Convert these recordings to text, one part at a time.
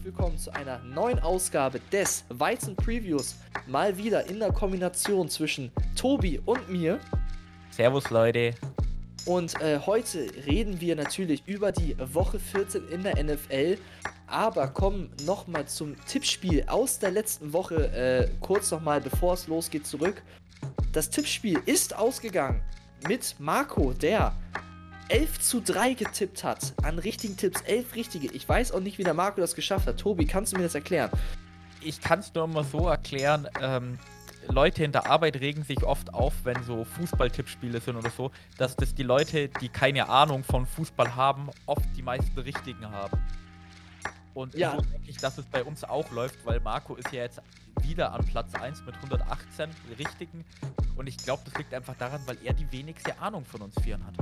herzlich willkommen zu einer neuen Ausgabe des Weizen Previews. Mal wieder in der Kombination zwischen Tobi und mir. Servus Leute. Und äh, heute reden wir natürlich über die Woche 14 in der NFL, aber kommen nochmal zum Tippspiel aus der letzten Woche, äh, kurz nochmal bevor es losgeht, zurück. Das Tippspiel ist ausgegangen mit Marco, der 11 zu 3 getippt hat. An richtigen Tipps, 11 richtige. Ich weiß auch nicht, wie der Marco das geschafft hat. Tobi, kannst du mir das erklären? Ich kann es nur mal so erklären. Ähm, Leute in der Arbeit regen sich oft auf, wenn so Fußballtippspiele sind oder so, dass das die Leute, die keine Ahnung von Fußball haben, oft die meisten richtigen haben. Und ja. so denke ich, dass es bei uns auch läuft, weil Marco ist ja jetzt wieder an Platz 1 mit 118 richtigen. Und ich glaube, das liegt einfach daran, weil er die wenigste Ahnung von uns Vieren hat.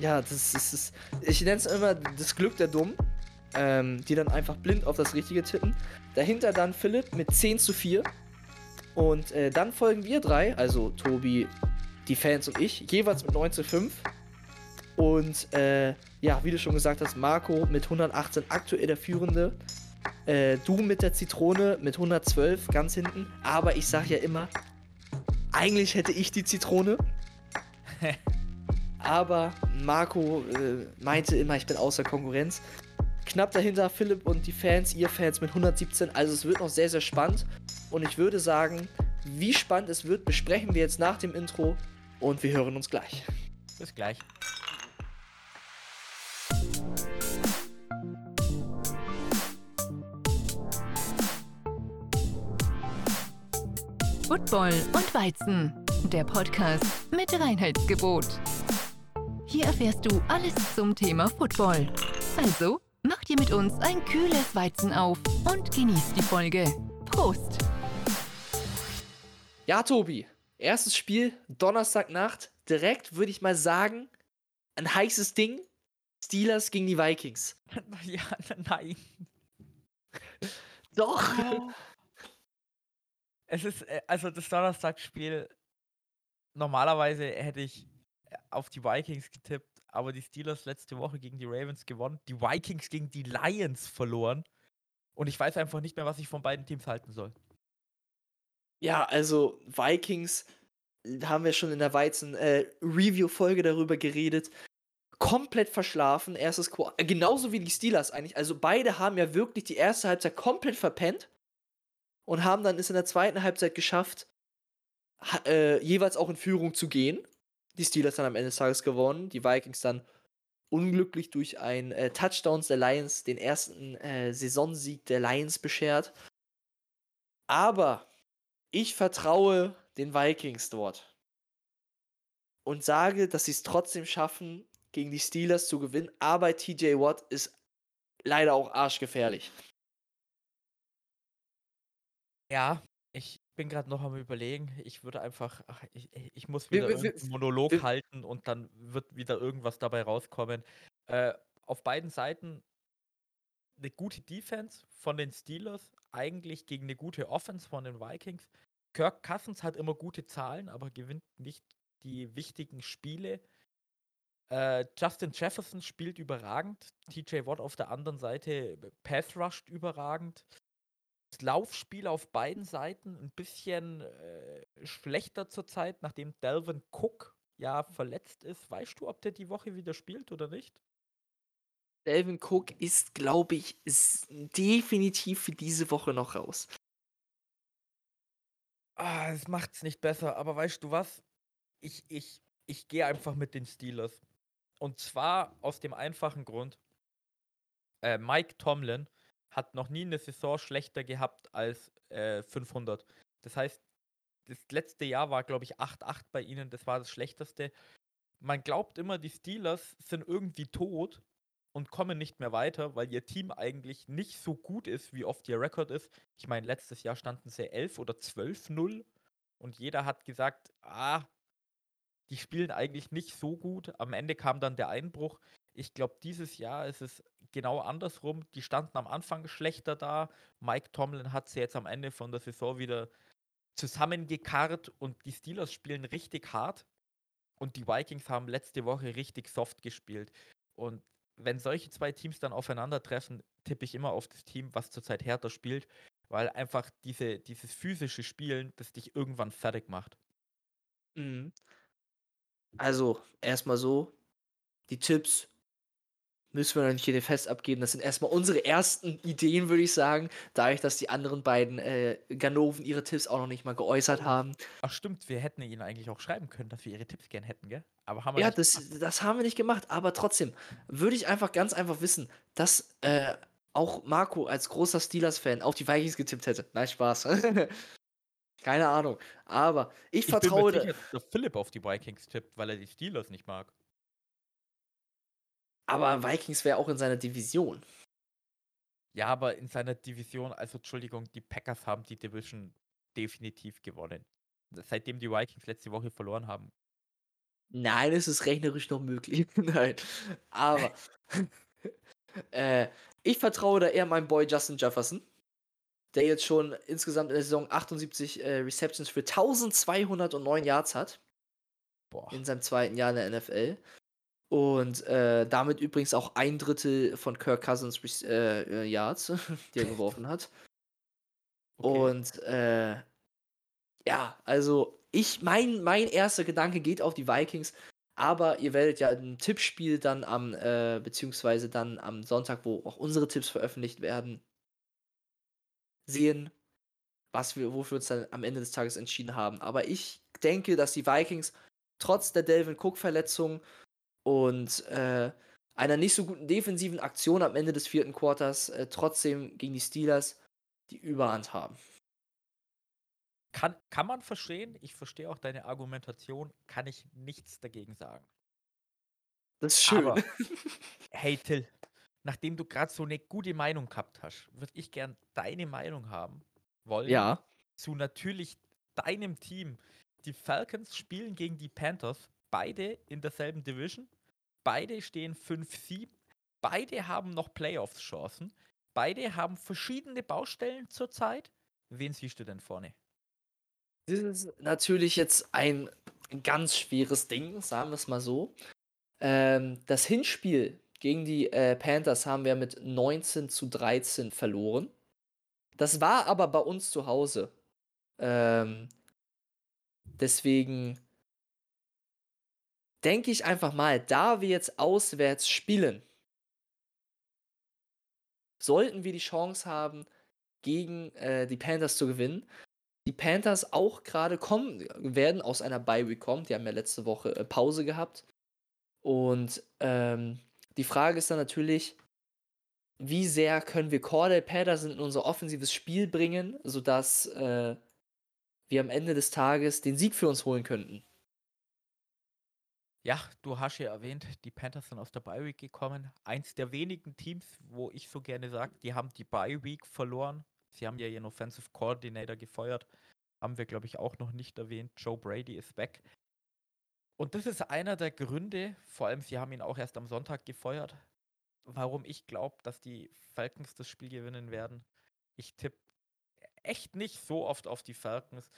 Ja, das ist, das, ich nenne es immer das Glück der Dummen, ähm, die dann einfach blind auf das Richtige tippen. Dahinter dann Philipp mit 10 zu 4. Und äh, dann folgen wir drei, also Tobi, die Fans und ich, jeweils mit 9 zu 5. Und äh, ja, wie du schon gesagt hast, Marco mit 118 aktuell der Führende. Äh, du mit der Zitrone mit 112 ganz hinten. Aber ich sag ja immer, eigentlich hätte ich die Zitrone. aber Marco äh, meinte immer, ich bin außer Konkurrenz. Knapp dahinter Philipp und die Fans, ihr Fans mit 117. Also es wird noch sehr, sehr spannend. Und ich würde sagen, wie spannend es wird, besprechen wir jetzt nach dem Intro. Und wir hören uns gleich. Bis gleich. Football und Weizen, der Podcast mit Reinheitsgebot. Hier erfährst du alles zum Thema Football. Also, mach dir mit uns ein kühles Weizen auf und genieß die Folge. Prost! Ja, Tobi, erstes Spiel, Donnerstagnacht. Direkt würde ich mal sagen, ein heißes Ding. Steelers gegen die Vikings. Ja, nein. Doch. Es ist, äh, also das Donnerstagsspiel, normalerweise hätte ich auf die Vikings getippt, aber die Steelers letzte Woche gegen die Ravens gewonnen, die Vikings gegen die Lions verloren und ich weiß einfach nicht mehr, was ich von beiden Teams halten soll. Ja, also Vikings haben wir schon in der Weizen äh, Review-Folge darüber geredet. Komplett verschlafen, erstes Quartal. Genauso wie die Steelers eigentlich. Also beide haben ja wirklich die erste Halbzeit komplett verpennt und haben dann es in der zweiten Halbzeit geschafft, äh, jeweils auch in Führung zu gehen die Steelers dann am Ende des Tages gewonnen. Die Vikings dann unglücklich durch ein äh, Touchdown der Lions den ersten äh, Saisonsieg der Lions beschert. Aber ich vertraue den Vikings dort und sage, dass sie es trotzdem schaffen, gegen die Steelers zu gewinnen. Aber TJ Watt ist leider auch arschgefährlich. Ja, ich bin gerade noch am überlegen. Ich würde einfach, ach, ich, ich muss wieder wir, wir, einen Monolog wir, halten und dann wird wieder irgendwas dabei rauskommen. Äh, auf beiden Seiten eine gute Defense von den Steelers, eigentlich gegen eine gute Offense von den Vikings. Kirk Cousins hat immer gute Zahlen, aber gewinnt nicht die wichtigen Spiele. Äh, Justin Jefferson spielt überragend. TJ Watt auf der anderen Seite pass rushed überragend. Laufspiel auf beiden Seiten ein bisschen äh, schlechter zurzeit, nachdem Delvin Cook ja verletzt ist. Weißt du, ob der die Woche wieder spielt oder nicht? Delvin Cook ist, glaube ich, ist definitiv für diese Woche noch raus. Ah, es macht's nicht besser, aber weißt du was? Ich, ich, ich gehe einfach mit den Steelers. Und zwar aus dem einfachen Grund, äh, Mike Tomlin hat noch nie eine Saison schlechter gehabt als äh, 500. Das heißt, das letzte Jahr war, glaube ich, 8-8 bei ihnen. Das war das Schlechteste. Man glaubt immer, die Steelers sind irgendwie tot und kommen nicht mehr weiter, weil ihr Team eigentlich nicht so gut ist, wie oft ihr Rekord ist. Ich meine, letztes Jahr standen sie 11 oder 12-0 und jeder hat gesagt, ah, die spielen eigentlich nicht so gut. Am Ende kam dann der Einbruch. Ich glaube, dieses Jahr ist es genau andersrum. Die standen am Anfang schlechter da. Mike Tomlin hat sie jetzt am Ende von der Saison wieder zusammengekarrt und die Steelers spielen richtig hart. Und die Vikings haben letzte Woche richtig soft gespielt. Und wenn solche zwei Teams dann aufeinandertreffen, tippe ich immer auf das Team, was zurzeit härter spielt, weil einfach diese, dieses physische Spielen, das dich irgendwann fertig macht. Mhm. Also, erstmal so, die Tipps müssen wir noch nicht hier fest abgeben. Das sind erstmal unsere ersten Ideen, würde ich sagen. Dadurch, dass die anderen beiden äh, Ganoven ihre Tipps auch noch nicht mal geäußert haben. Ach stimmt, wir hätten ihnen eigentlich auch schreiben können, dass wir ihre Tipps gern hätten, gell? Aber haben wir Ja, nicht das, gemacht. das haben wir nicht gemacht. Aber trotzdem würde ich einfach ganz einfach wissen, dass äh, auch Marco als großer Steelers-Fan auf die Vikings getippt hätte. Nein, Spaß. Keine Ahnung. Aber ich, Ich bin vertraue. mir da- sicher, dass Philipp auf die Vikings tippt, weil er die Steelers nicht mag. Aber Vikings wäre auch in seiner Division. Ja, aber in seiner Division, also Entschuldigung, die Packers haben die Division definitiv gewonnen. Seitdem die Vikings letzte Woche verloren haben. Nein, es ist rechnerisch noch möglich. Nein. Aber äh, ich vertraue da eher meinem Boy Justin Jefferson, der jetzt schon insgesamt in der Saison 78 äh, Receptions für 1209 Yards hat. Boah. in seinem zweiten Jahr in der NFL. Und äh, damit übrigens auch ein Drittel von Kirk Cousins äh, äh, Yards, die er geworfen hat. Okay. Und äh, ja, also ich, mein, mein erster Gedanke geht auf die Vikings, aber ihr werdet ja im Tippspiel dann am, äh, beziehungsweise dann am Sonntag, wo auch unsere Tipps veröffentlicht werden, sehen, was wir, wofür wir uns dann am Ende des Tages entschieden haben. Aber ich denke, dass die Vikings trotz der Delvin Cook-Verletzung und äh, einer nicht so guten defensiven Aktion am Ende des vierten Quarters äh, trotzdem gegen die Steelers die Überhand haben. Kann, kann man verstehen. Ich verstehe auch deine Argumentation. Kann ich nichts dagegen sagen. Das ist schön. Aber, hey Till, nachdem du gerade so eine gute Meinung gehabt hast, würde ich gern deine Meinung haben wollen. ja. Zu natürlich deinem Team. Die Falcons spielen gegen die Panthers. Beide in derselben Division. Beide stehen 5-7. Beide haben noch Playoffs-Chancen. Beide haben verschiedene Baustellen zurzeit. Wen siehst du denn vorne? Das ist natürlich jetzt ein ganz schweres Ding, sagen wir es mal so. Ähm, das Hinspiel gegen die äh, Panthers haben wir mit 19 zu 13 verloren. Das war aber bei uns zu Hause. Ähm, deswegen denke ich einfach mal, da wir jetzt auswärts spielen, sollten wir die Chance haben, gegen äh, die Panthers zu gewinnen. Die Panthers auch gerade kommen, werden aus einer Bye Week kommen. Die haben ja letzte Woche äh, Pause gehabt. Und ähm, die Frage ist dann natürlich, wie sehr können wir Cordell Patterson in unser offensives Spiel bringen, sodass äh, wir am Ende des Tages den Sieg für uns holen könnten. Ja, du hast ja erwähnt, die Panthers sind aus der Bye Week gekommen. Eins der wenigen Teams, wo ich so gerne sage, die haben die Bye Week verloren. Sie haben ja ihren Offensive Coordinator gefeuert. Haben wir, glaube ich, auch noch nicht erwähnt. Joe Brady ist weg. Und das ist einer der Gründe, vor allem sie haben ihn auch erst am Sonntag gefeuert, warum ich glaube, dass die Falcons das Spiel gewinnen werden. Ich tippe echt nicht so oft auf die Falcons,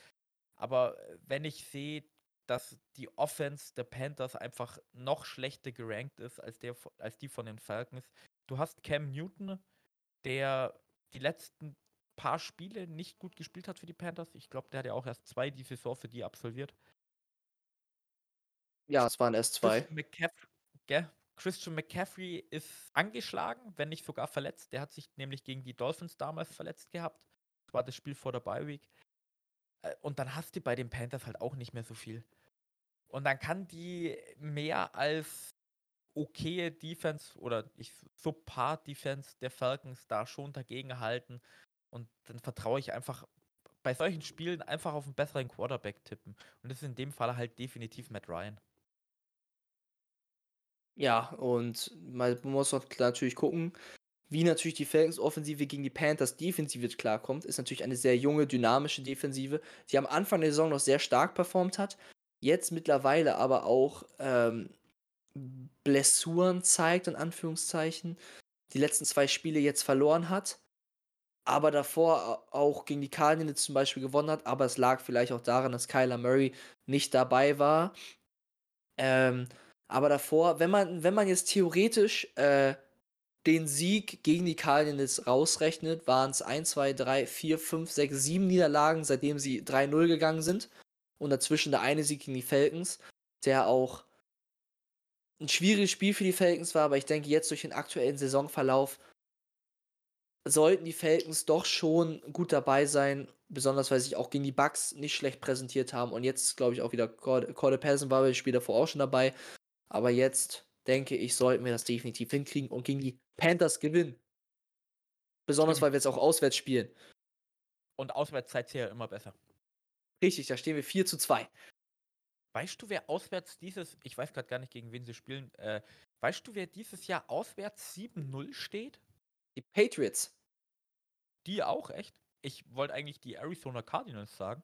aber wenn ich sehe, dass die Offense der Panthers einfach noch schlechter gerankt ist als, der, als die von den Falcons. Du hast Cam Newton, der die letzten paar Spiele nicht gut gespielt hat für die Panthers. Ich glaube, der hat ja auch erst zwei die Saison für die absolviert. Ja, es waren erst zwei. Christian McCaffrey? Christian McCaffrey ist angeschlagen, wenn nicht sogar verletzt. Der hat sich nämlich gegen die Dolphins damals verletzt gehabt. Das war das Spiel vor der Bye Week. Äh, Und dann hast du bei den Panthers halt auch nicht mehr so viel. Und dann kann die mehr als okaye Defense oder ich subpar Defense der Falcons da schon dagegen halten. Und dann vertraue ich einfach bei solchen Spielen einfach auf einen besseren Quarterback tippen. Und das ist in dem Fall halt definitiv Matt Ryan. Ja, und man muss natürlich gucken, wie natürlich die Falcons Offensive gegen die Panthers Defensive klarkommt. Ist natürlich eine sehr junge, dynamische Defensive, die am Anfang der Saison noch sehr stark performt hat, jetzt mittlerweile aber auch ähm, Blessuren zeigt, in Anführungszeichen, die letzten zwei Spiele jetzt verloren hat, aber davor au- auch gegen die Cardinals zum Beispiel gewonnen hat, aber es lag vielleicht auch daran, dass Kyler Murray nicht dabei war. Ähm, aber davor, wenn man, wenn man jetzt theoretisch äh, den Sieg gegen die Cardinals rausrechnet, waren es 1, 2, 3, 4, 5, 6, 7 Niederlagen, seitdem sie 3-0 gegangen sind. Und dazwischen der eine Sieg gegen die Falcons, der auch ein schwieriges Spiel für die Falcons war, aber ich denke, jetzt durch den aktuellen Saisonverlauf sollten die Falcons doch schon gut dabei sein, besonders weil sie sich auch gegen die Bucks nicht schlecht präsentiert haben. Und jetzt, glaube ich, auch wieder Corder Patterson war bei dem Spiel davor auch schon dabei. Aber jetzt denke ich, sollten wir das definitiv hinkriegen und gegen die Panthers gewinnen. Besonders, weil wir jetzt auch auswärts spielen. Und auswärts seid ihr ja immer besser. Richtig, da stehen wir 4 zu 2. Weißt du, wer auswärts dieses, ich weiß gerade gar nicht, gegen wen sie spielen, äh, weißt du, wer dieses Jahr auswärts 7-0 steht? Die Patriots. Die auch, echt? Ich wollte eigentlich die Arizona Cardinals sagen.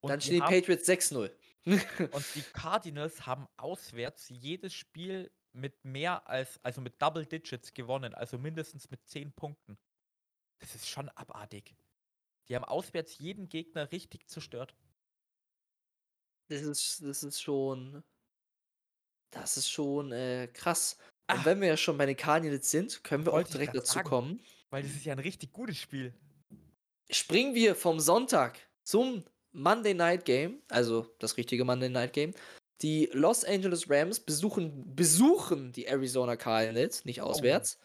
Und Dann stehen die, die Patriots 6-0. und die Cardinals haben auswärts jedes Spiel mit mehr als, also mit Double Digits gewonnen, also mindestens mit 10 Punkten. Das ist schon abartig. Die haben auswärts jeden Gegner richtig zerstört. Das ist, das ist schon. Das ist schon äh, krass. Und Ach, wenn wir ja schon bei den Cardinals sind, können wir auch direkt dazu sagen, kommen. Weil das ist ja ein richtig gutes Spiel. Springen wir vom Sonntag zum Monday Night Game, also das richtige Monday Night Game. Die Los Angeles Rams besuchen, besuchen die Arizona Cardinals, nicht oh. auswärts.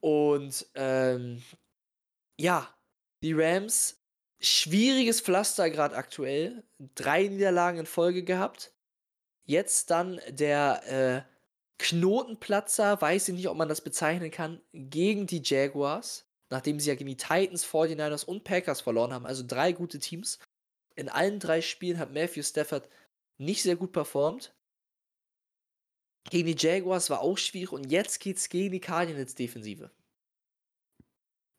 Oh. Und ähm, ja, die Rams, schwieriges Pflaster gerade aktuell. Drei Niederlagen in Folge gehabt. Jetzt dann der äh, Knotenplatzer, weiß ich nicht, ob man das bezeichnen kann, gegen die Jaguars, nachdem sie ja gegen die Titans, 49ers und Packers verloren haben, also drei gute Teams. In allen drei Spielen hat Matthew Stafford nicht sehr gut performt. Gegen die Jaguars war auch schwierig und jetzt geht's gegen die Cardinals Defensive.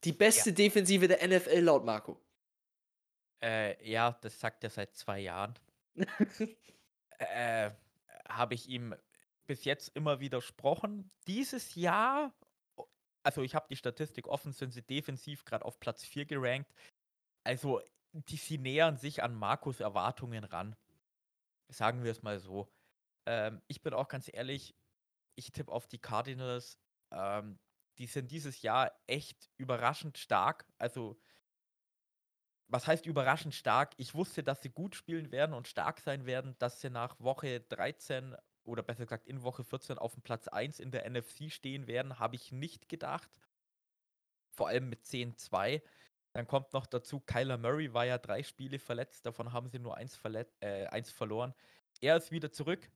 Die beste ja. Defensive der NFL laut Marco. Äh, ja, das sagt er seit zwei Jahren. äh, Habe ich ihm bis jetzt immer widersprochen. Dieses Jahr, also ich habe die Statistik offen, sind sie defensiv gerade auf Platz 4 gerankt. Also, die, sie nähern sich an Markus Erwartungen ran. Sagen wir es mal so. Ähm, ich bin auch ganz ehrlich, ich tippe auf die Cardinals. Ähm, die sind dieses Jahr echt überraschend stark. Also, was heißt überraschend stark? Ich wusste, dass sie gut spielen werden und stark sein werden, dass sie nach Woche 13 oder besser gesagt in Woche 14 auf dem Platz 1 in der NFC stehen werden, habe ich nicht gedacht. Vor allem mit 10-2. Dann kommt noch dazu, Kyler Murray war ja drei Spiele verletzt, davon haben sie nur eins, äh, eins verloren. Er ist wieder zurück.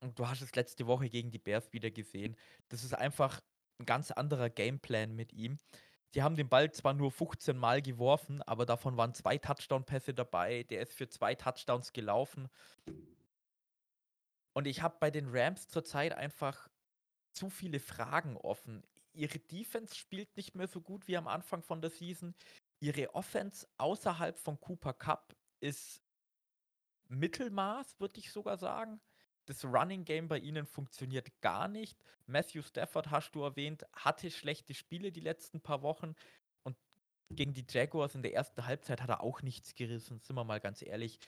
Und du hast es letzte Woche gegen die Bears wieder gesehen. Das ist einfach ein ganz anderer Gameplan mit ihm. Die haben den Ball zwar nur 15 Mal geworfen, aber davon waren zwei Touchdown-Pässe dabei. Der ist für zwei Touchdowns gelaufen. Und ich habe bei den Rams zurzeit einfach zu viele Fragen offen. Ihre Defense spielt nicht mehr so gut wie am Anfang von der Season. Ihre Offense außerhalb von Cooper Cup ist Mittelmaß, würde ich sogar sagen. Das Running Game bei ihnen funktioniert gar nicht. Matthew Stafford, hast du erwähnt, hatte schlechte Spiele die letzten paar Wochen. Und gegen die Jaguars in der ersten Halbzeit hat er auch nichts gerissen, sind wir mal ganz ehrlich.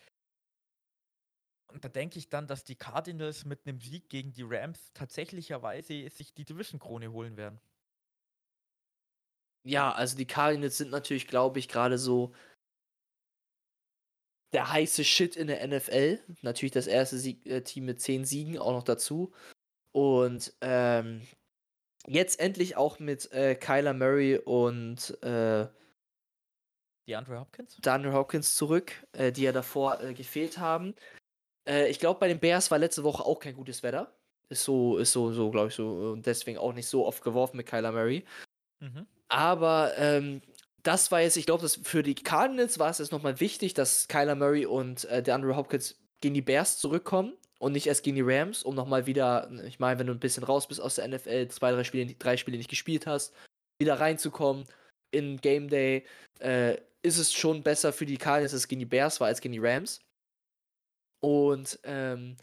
Und da denke ich dann, dass die Cardinals mit einem Sieg gegen die Rams tatsächlicherweise sich die Division-Krone holen werden. Ja, also die Cardinals sind natürlich, glaube ich, gerade so der heiße Shit in der NFL. Natürlich das erste Sieg, äh, Team mit zehn Siegen auch noch dazu. Und ähm, jetzt endlich auch mit äh, Kyler Murray und äh, DeAndre Hopkins? DeAndre Hopkins zurück, äh, die ja davor äh, gefehlt haben. Äh, ich glaube, bei den Bears war letzte Woche auch kein gutes Wetter. Ist so, ist so, so, glaube ich, so. Und deswegen auch nicht so oft geworfen mit Kyler Murray. Mhm. Aber ähm, das war jetzt, ich glaube, für die Cardinals war es jetzt nochmal wichtig, dass Kyler Murray und äh, der Andrew Hopkins gegen die Bears zurückkommen und nicht erst gegen die Rams, um nochmal wieder, ich meine, wenn du ein bisschen raus bist aus der NFL, zwei, drei Spiele, drei Spiele nicht gespielt hast, wieder reinzukommen in Game Day, äh, ist es schon besser für die Cardinals, dass es gegen die Bears war, als gegen die Rams. Und ähm,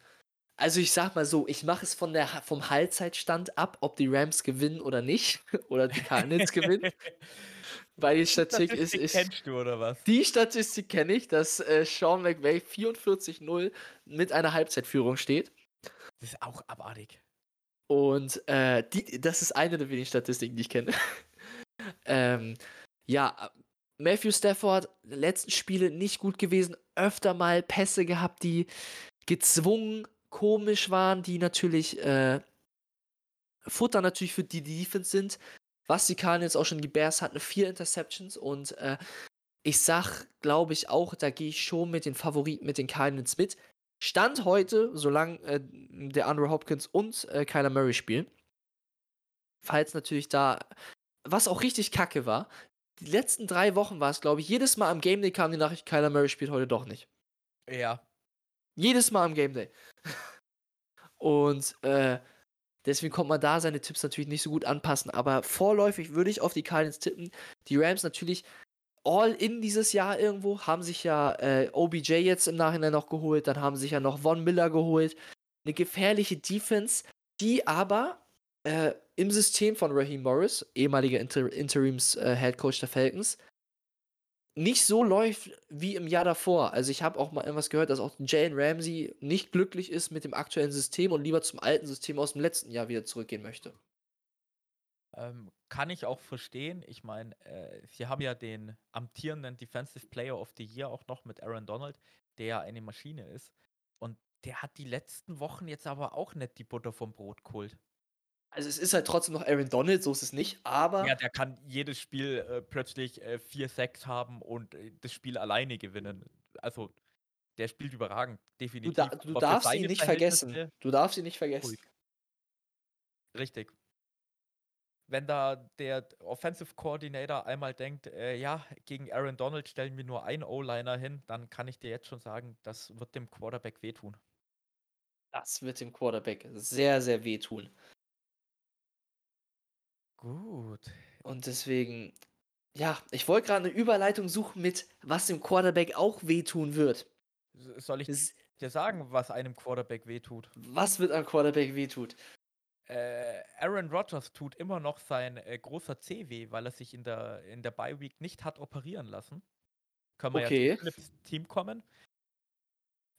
also ich sag mal so, ich mache es von der, vom Halbzeitstand ab, ob die Rams gewinnen oder nicht. oder die Cardinals gewinnen. Weil die Statistik, ist, ist. kennst du oder was? Die Statistik kenne ich, dass äh, Sean McVay 44-0 mit einer Halbzeitführung steht. Das ist auch abartig. Und äh, die, das ist eine der wenigen Statistiken, die ich kenne. ähm, ja, Matthew Stafford, letzten Spiele nicht gut gewesen, öfter mal Pässe gehabt, die gezwungen komisch waren, die natürlich äh, Futter natürlich für die Defense sind. Was die jetzt auch schon, die Bears hatten vier Interceptions und äh, ich sag, glaube ich auch, da gehe ich schon mit den Favoriten, mit den Cardinals mit. Stand heute, solange äh, der Andrew Hopkins und äh, Kyler Murray spielen. Falls natürlich da, was auch richtig kacke war, die letzten drei Wochen war es, glaube ich, jedes Mal am Game Day kam die Nachricht, Kyler Murray spielt heute doch nicht. Ja. Jedes Mal am Game Day. und äh, deswegen konnte man da seine Tipps natürlich nicht so gut anpassen. Aber vorläufig würde ich auf die Cardinals tippen. Die Rams natürlich all in dieses Jahr irgendwo, haben sich ja äh, OBJ jetzt im Nachhinein noch geholt, dann haben sich ja noch Von Miller geholt. Eine gefährliche Defense, die aber äh, im System von Raheem Morris, ehemaliger Inter Interims-Headcoach äh, der Falcons, nicht so läuft wie im Jahr davor. Also ich habe auch mal irgendwas gehört, dass auch Jalen Ramsey nicht glücklich ist mit dem aktuellen System und lieber zum alten System aus dem letzten Jahr wieder zurückgehen möchte. Ähm, kann ich auch verstehen. Ich meine, äh, sie haben ja den amtierenden Defensive Player of the Year auch noch mit Aaron Donald, der ja eine Maschine ist. Und der hat die letzten Wochen jetzt aber auch nicht die Butter vom Brot geholt. Also es ist halt trotzdem noch Aaron Donald, so ist es nicht, aber. Ja, der kann jedes Spiel äh, plötzlich äh, vier Sacks haben und äh, das Spiel alleine gewinnen. Also der spielt überragend, definitiv. Du, da, du darfst ihn nicht vergessen. Du darfst ihn nicht vergessen. Richtig wenn da der Offensive Coordinator einmal denkt, äh, ja, gegen Aaron Donald stellen wir nur einen O-Liner hin, dann kann ich dir jetzt schon sagen, das wird dem Quarterback wehtun. Das wird dem Quarterback sehr, sehr wehtun. Gut. Und deswegen, ja, ich wollte gerade eine Überleitung suchen mit, was dem Quarterback auch wehtun wird. Soll ich das, dir sagen, was einem Quarterback wehtut? Was wird einem Quarterback wehtut? äh, Aaron Rodgers tut immer noch sein äh, großer C weh, weil er sich in der, in der Bye Week nicht hat operieren lassen. Können wir okay. ja ins Team kommen.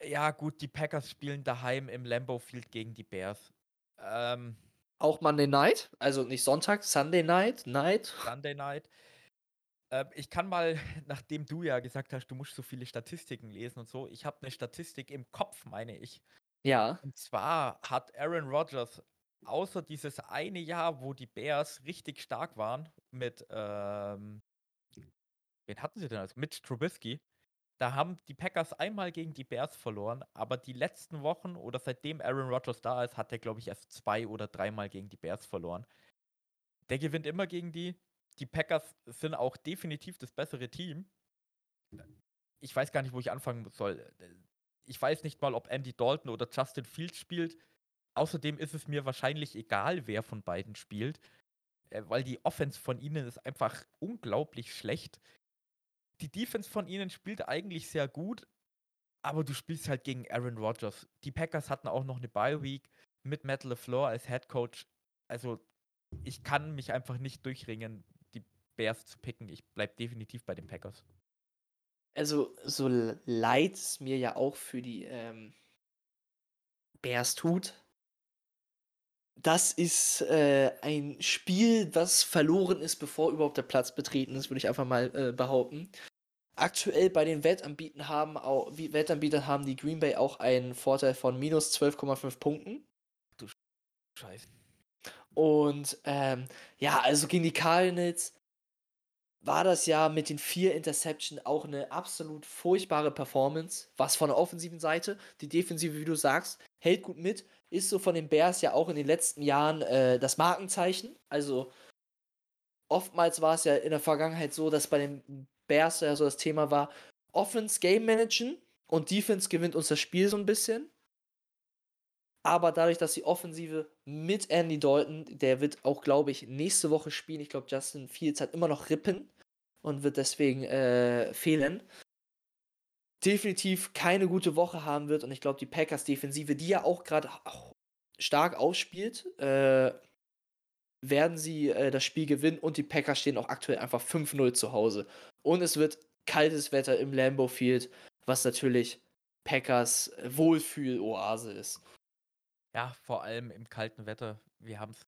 Ja, gut, die Packers spielen daheim im Lambeau Field gegen die Bears. Ähm, Auch Monday Night? Also nicht Sonntag, Sunday Night? Night? Sunday Night. Äh, ich kann mal, nachdem du ja gesagt hast, du musst so viele Statistiken lesen und so, ich habe eine Statistik im Kopf, meine ich. Ja. Und zwar hat Aaron Rodgers außer dieses eine Jahr, wo die Bears richtig stark waren mit, ähm, wen hatten sie denn als? Mit Trubisky. Da haben die Packers einmal gegen die Bears verloren, aber die letzten Wochen oder seitdem Aaron Rodgers da ist, hat er, glaube ich, erst zwei oder dreimal gegen die Bears verloren. Der gewinnt immer gegen die. Die Packers sind auch definitiv das bessere Team. Ich weiß gar nicht, wo ich anfangen soll. Ich weiß nicht mal, ob Andy Dalton oder Justin Fields spielt. Außerdem ist es mir wahrscheinlich egal, wer von beiden spielt, äh, weil die Offense von ihnen ist einfach unglaublich schlecht. Die Defense von ihnen spielt eigentlich sehr gut, aber du spielst halt gegen Aaron Rodgers. Die Packers hatten auch noch eine Bye Week mit Matt LaFleur als Head Coach. Also ich kann mich einfach nicht durchringen, die Bears zu picken. Ich bleibe definitiv bei den Packers. Also so leid es mir ja auch für die ähm, Bears tut, das ist äh, ein Spiel, was verloren ist, bevor überhaupt der Platz betreten ist, würde ich einfach mal äh, behaupten. Aktuell bei den Wettanbietern haben, auch, Wettanbietern haben die Green Bay auch einen Vorteil von minus 12,5 Punkten. Du Scheiße. Und ähm, ja, also gegen die Cardinals war das ja mit den vier Interception auch eine absolut furchtbare Performance. Was von der offensiven Seite, die Defensive, wie du sagst, hält gut mit ist so von den Bears ja auch in den letzten Jahren äh, das Markenzeichen. Also oftmals war es ja in der Vergangenheit so, dass bei den Bears ja so das Thema war, Offense Game Managen und Defense gewinnt uns das Spiel so ein bisschen. Aber dadurch, dass die Offensive mit Andy Dalton, der wird auch, glaube ich, nächste Woche spielen. Ich glaube, Justin Fields hat immer noch Rippen und wird deswegen äh, fehlen definitiv keine gute Woche haben wird. Und ich glaube, die Packers-Defensive, die ja auch gerade stark ausspielt, äh, werden sie äh, das Spiel gewinnen. Und die Packers stehen auch aktuell einfach 5-0 zu Hause. Und es wird kaltes Wetter im Lambeau Field, was natürlich Packers Wohlfühl-Oase ist. Ja, vor allem im kalten Wetter. Wir haben es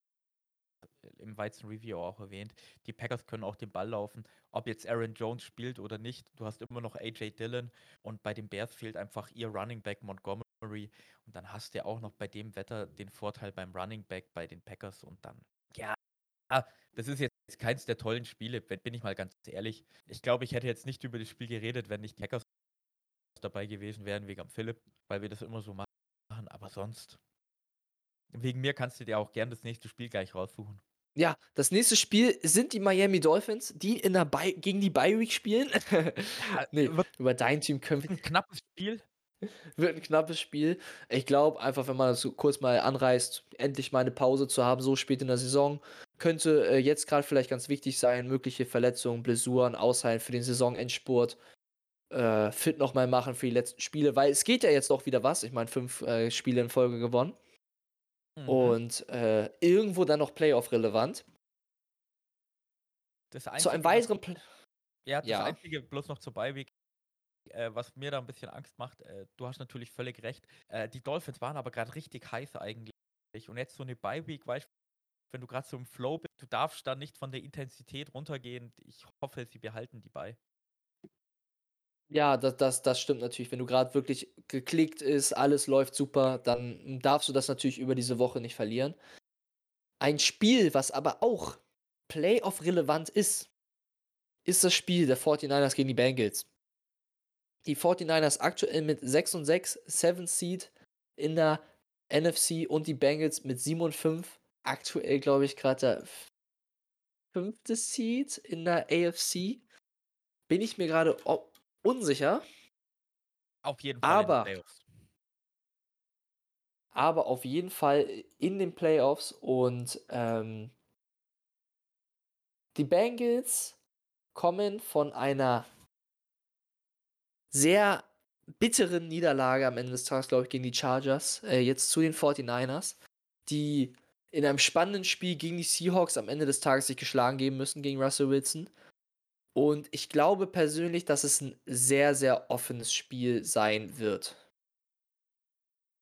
im Weizen-Review auch erwähnt. Die Packers können auch den Ball laufen. Ob jetzt Aaron Jones spielt oder nicht, du hast immer noch AJ Dillon und bei den Bears fehlt einfach ihr Running Back Montgomery. Und dann hast du auch noch bei dem Wetter den Vorteil beim Running Back bei den Packers und dann, ja, das ist jetzt keins der tollen Spiele, bin ich mal ganz ehrlich. Ich glaube, ich hätte jetzt nicht über das Spiel geredet, wenn nicht Packers dabei gewesen wären wegen am Philipp, weil wir das immer so machen. Aber sonst, wegen mir kannst du dir auch gern das nächste Spiel gleich raussuchen. Ja, das nächste Spiel sind die Miami Dolphins, die in der Bi gegen die Bye Week spielen. Nee, über dein Team können wir ein knappes Spiel. wird ein knappes Spiel. Ich glaube einfach, wenn man das so kurz mal anreißt, endlich mal eine Pause zu haben, so spät in der Saison, könnte äh, jetzt gerade vielleicht ganz wichtig sein, mögliche Verletzungen, Blessuren, Ausheilen für den Saisonendspurt, äh, fit nochmal machen für die letzten Spiele, weil es geht ja jetzt doch wieder was. Ich meine, fünf äh, Spiele in Folge gewonnen. Mhm. Und äh, irgendwo dann noch Playoff-relevant. Zu einem weiteren. Pl Ja, das Ja. Einzige, bloß noch zur Bye-Week, äh, was mir da ein bisschen Angst macht, äh, du hast natürlich völlig recht. Äh, die Dolphins waren aber gerade richtig heiß eigentlich. Und jetzt so eine Bye-Week, weißt wenn du gerade so im Flow bist, du darfst da nicht von der Intensität runtergehen. Ich hoffe, sie behalten die bei. Ja, das, das, das stimmt natürlich. Wenn du gerade wirklich geklickt ist, alles läuft super, dann darfst du das natürlich über diese Woche nicht verlieren. Ein Spiel, was aber auch Playoff-relevant ist, ist das Spiel der 49ers gegen die Bengals. Die 49ers aktuell mit 6 und 6, 7 Seed in der NFC und die Bengals mit 7 und 5. Aktuell, glaube ich, gerade der fünfte Seed in der AFC. Bin ich mir gerade unsicher, Auf jeden Fall in den Aber- Playoffs. aber auf jeden Fall in den Playoffs und ähm, die Bengals kommen von einer sehr bitteren Niederlage am Ende des Tages, glaube ich, gegen die Chargers, äh, jetzt zu den 49ers, die in einem spannenden Spiel gegen die Seahawks am Ende des Tages sich geschlagen geben müssen gegen Russell Wilson. Und ich glaube persönlich, dass es ein sehr, sehr offenes Spiel sein wird.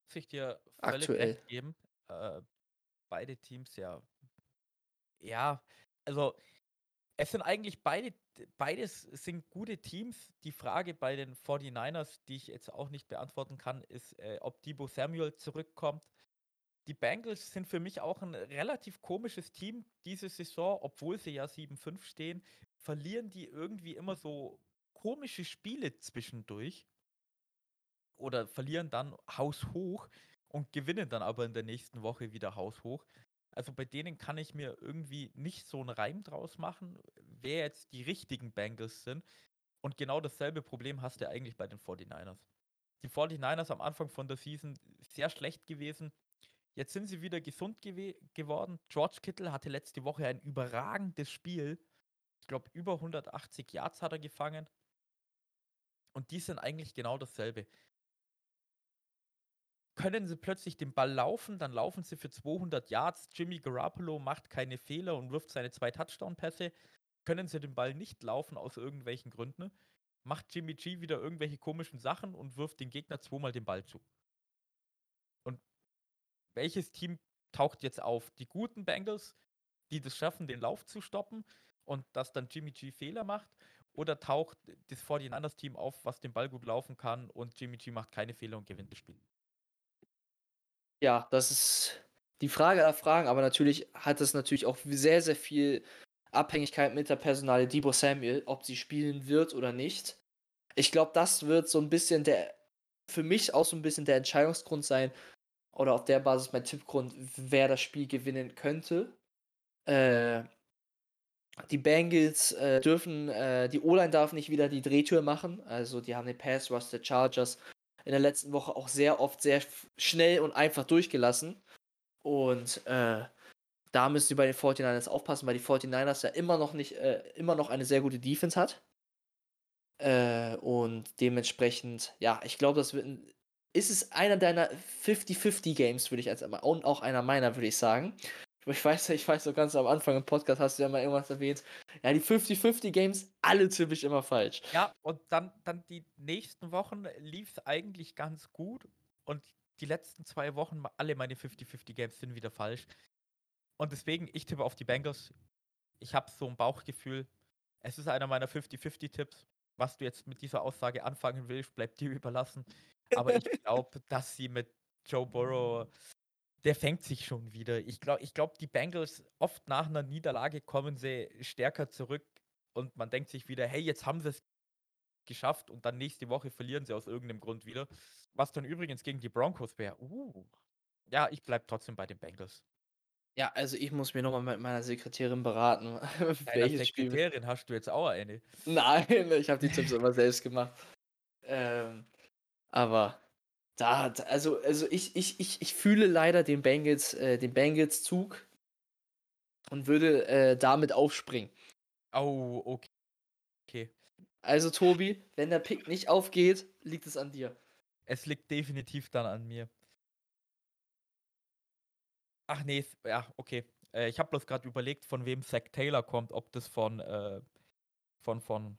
Muss ich dir völlig Aktuell. recht geben. Äh, beide Teams ja. Ja, also es sind eigentlich beide, beides sind gute Teams. Die Frage bei den 49ers, die ich jetzt auch nicht beantworten kann, ist, äh, ob Debo Samuel zurückkommt. Die Bengals sind für mich auch ein relativ komisches Team diese Saison, obwohl sie ja 7-5 stehen, verlieren die irgendwie immer so komische Spiele zwischendurch oder verlieren dann haushoch und gewinnen dann aber in der nächsten Woche wieder haushoch. Also bei denen kann ich mir irgendwie nicht so einen Reim draus machen, wer jetzt die richtigen Bengals sind. Und genau dasselbe Problem hast du eigentlich bei den 49ers. Die 49ers am Anfang von der Season sehr schlecht gewesen. Jetzt sind sie wieder gesund gewe geworden. George Kittle hatte letzte Woche ein überragendes Spiel. Ich glaube, über 180 Yards hat er gefangen. Und die sind eigentlich genau dasselbe. Können sie plötzlich den Ball laufen, dann laufen sie für 200 Yards. Jimmy Garoppolo macht keine Fehler und wirft seine zwei Touchdown-Pässe. Können sie den Ball nicht laufen aus irgendwelchen Gründen, macht Jimmy G wieder irgendwelche komischen Sachen und wirft den Gegner zweimal den Ball zu. Welches Team taucht jetzt auf? Die guten Bengals, die das schaffen, den Lauf zu stoppen und dass dann Jimmy G Fehler macht? Oder taucht das 49ers Team auf, was den Ball gut laufen kann und Jimmy G macht keine Fehler und gewinnt das Spiel? Ja, das ist die Frage aller Fragen, aber natürlich hat es natürlich auch sehr, sehr viel Abhängigkeit mit der Personale Debo Samuel, ob sie spielen wird oder nicht. Ich glaube, das wird so ein bisschen der, für mich auch so ein bisschen der Entscheidungsgrund sein, oder auf der Basis mein Tippgrund, wer das Spiel gewinnen könnte. Äh, die Bengals äh, dürfen, äh, die O-Line darf nicht wieder die Drehtür machen. Also die haben den Pass Rush der Chargers in der letzten Woche auch sehr oft sehr schnell und einfach durchgelassen. Und äh, da müssen sie bei den 49ers aufpassen, weil die 49ers ja immer noch nicht, äh, immer noch eine sehr gute Defense hat. Äh, und dementsprechend, ja, ich glaube, das wird ein, ist es einer deiner 50-50 Games, würde ich jetzt einmal, und auch einer meiner, würde ich sagen. Ich weiß, ich weiß so ganz am Anfang im Podcast hast du ja mal irgendwas erwähnt. Ja, die 50-50 Games, alle ziemlich immer falsch. Ja, und dann, dann die nächsten Wochen lief es eigentlich ganz gut. Und die letzten zwei Wochen, alle meine 50-50 Games sind wieder falsch. Und deswegen, ich tippe auf die Bengals. Ich habe so ein Bauchgefühl. Es ist einer meiner 50-50-Tipps. Was du jetzt mit dieser Aussage anfangen willst, bleibt dir überlassen. Aber ich glaube, dass sie mit Joe Burrow, der fängt sich schon wieder. Ich glaube, ich glaub, die Bengals, oft nach einer Niederlage kommen sie stärker zurück und man denkt sich wieder, hey, jetzt haben sie es geschafft und dann nächste Woche verlieren sie aus irgendeinem Grund wieder. Was dann übrigens gegen die Broncos wäre. Uh. Ja, ich bleibe trotzdem bei den Bengals. Ja, also ich muss mir nochmal mit meiner Sekretärin beraten. Deiner Sekretärin hast du jetzt auch eine. Nein, ich habe die Tipps immer selbst gemacht. Ähm, aber da, also, also ich, ich, ich, ich fühle leider den Bengals, äh, den Bengals Zug und würde äh, damit aufspringen. Oh, okay. Okay. Also, Tobi, wenn der Pick nicht aufgeht, liegt es an dir. Es liegt definitiv dann an mir. Ach nee, ja, okay. Äh, ich habe bloß gerade überlegt, von wem Zack Taylor kommt, ob das von, äh, von, von,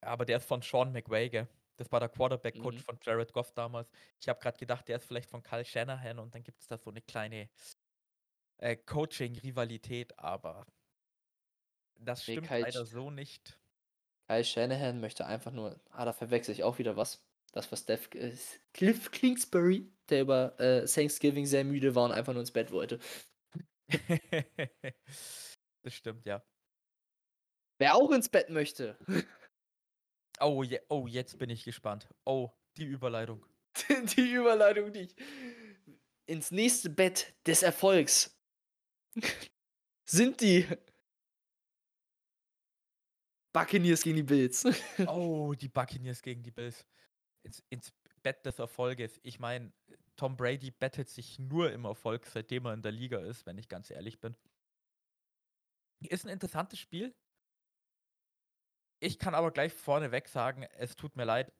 aber der ist von Sean McVay, gell? Das war der Quarterback-Coach mhm. von Jared Goff damals. Ich habe gerade gedacht, der ist vielleicht von Kyle Shanahan und dann gibt es da so eine kleine äh, Coaching-Rivalität, aber das stimmt Kyle leider so nicht. Kyle Shanahan möchte einfach nur, ah, da verwechsel ich auch wieder was. Das war Steph, äh, Cliff Kingsbury, der über äh, Thanksgiving sehr müde war und einfach nur ins Bett wollte. das stimmt, ja. Wer auch ins Bett möchte. Oh, je, oh, jetzt bin ich gespannt. Oh, die Überleitung. die Überleitung nicht. Ins nächste Bett des Erfolgs sind die Buccaneers gegen die Bills. oh, die Buccaneers gegen die Bills. Ins, ins Bett des Erfolges. Ich meine, Tom Brady bettet sich nur im Erfolg, seitdem er in der Liga ist, wenn ich ganz ehrlich bin. Ist ein interessantes Spiel. Ich kann aber gleich vorneweg sagen, es tut mir leid.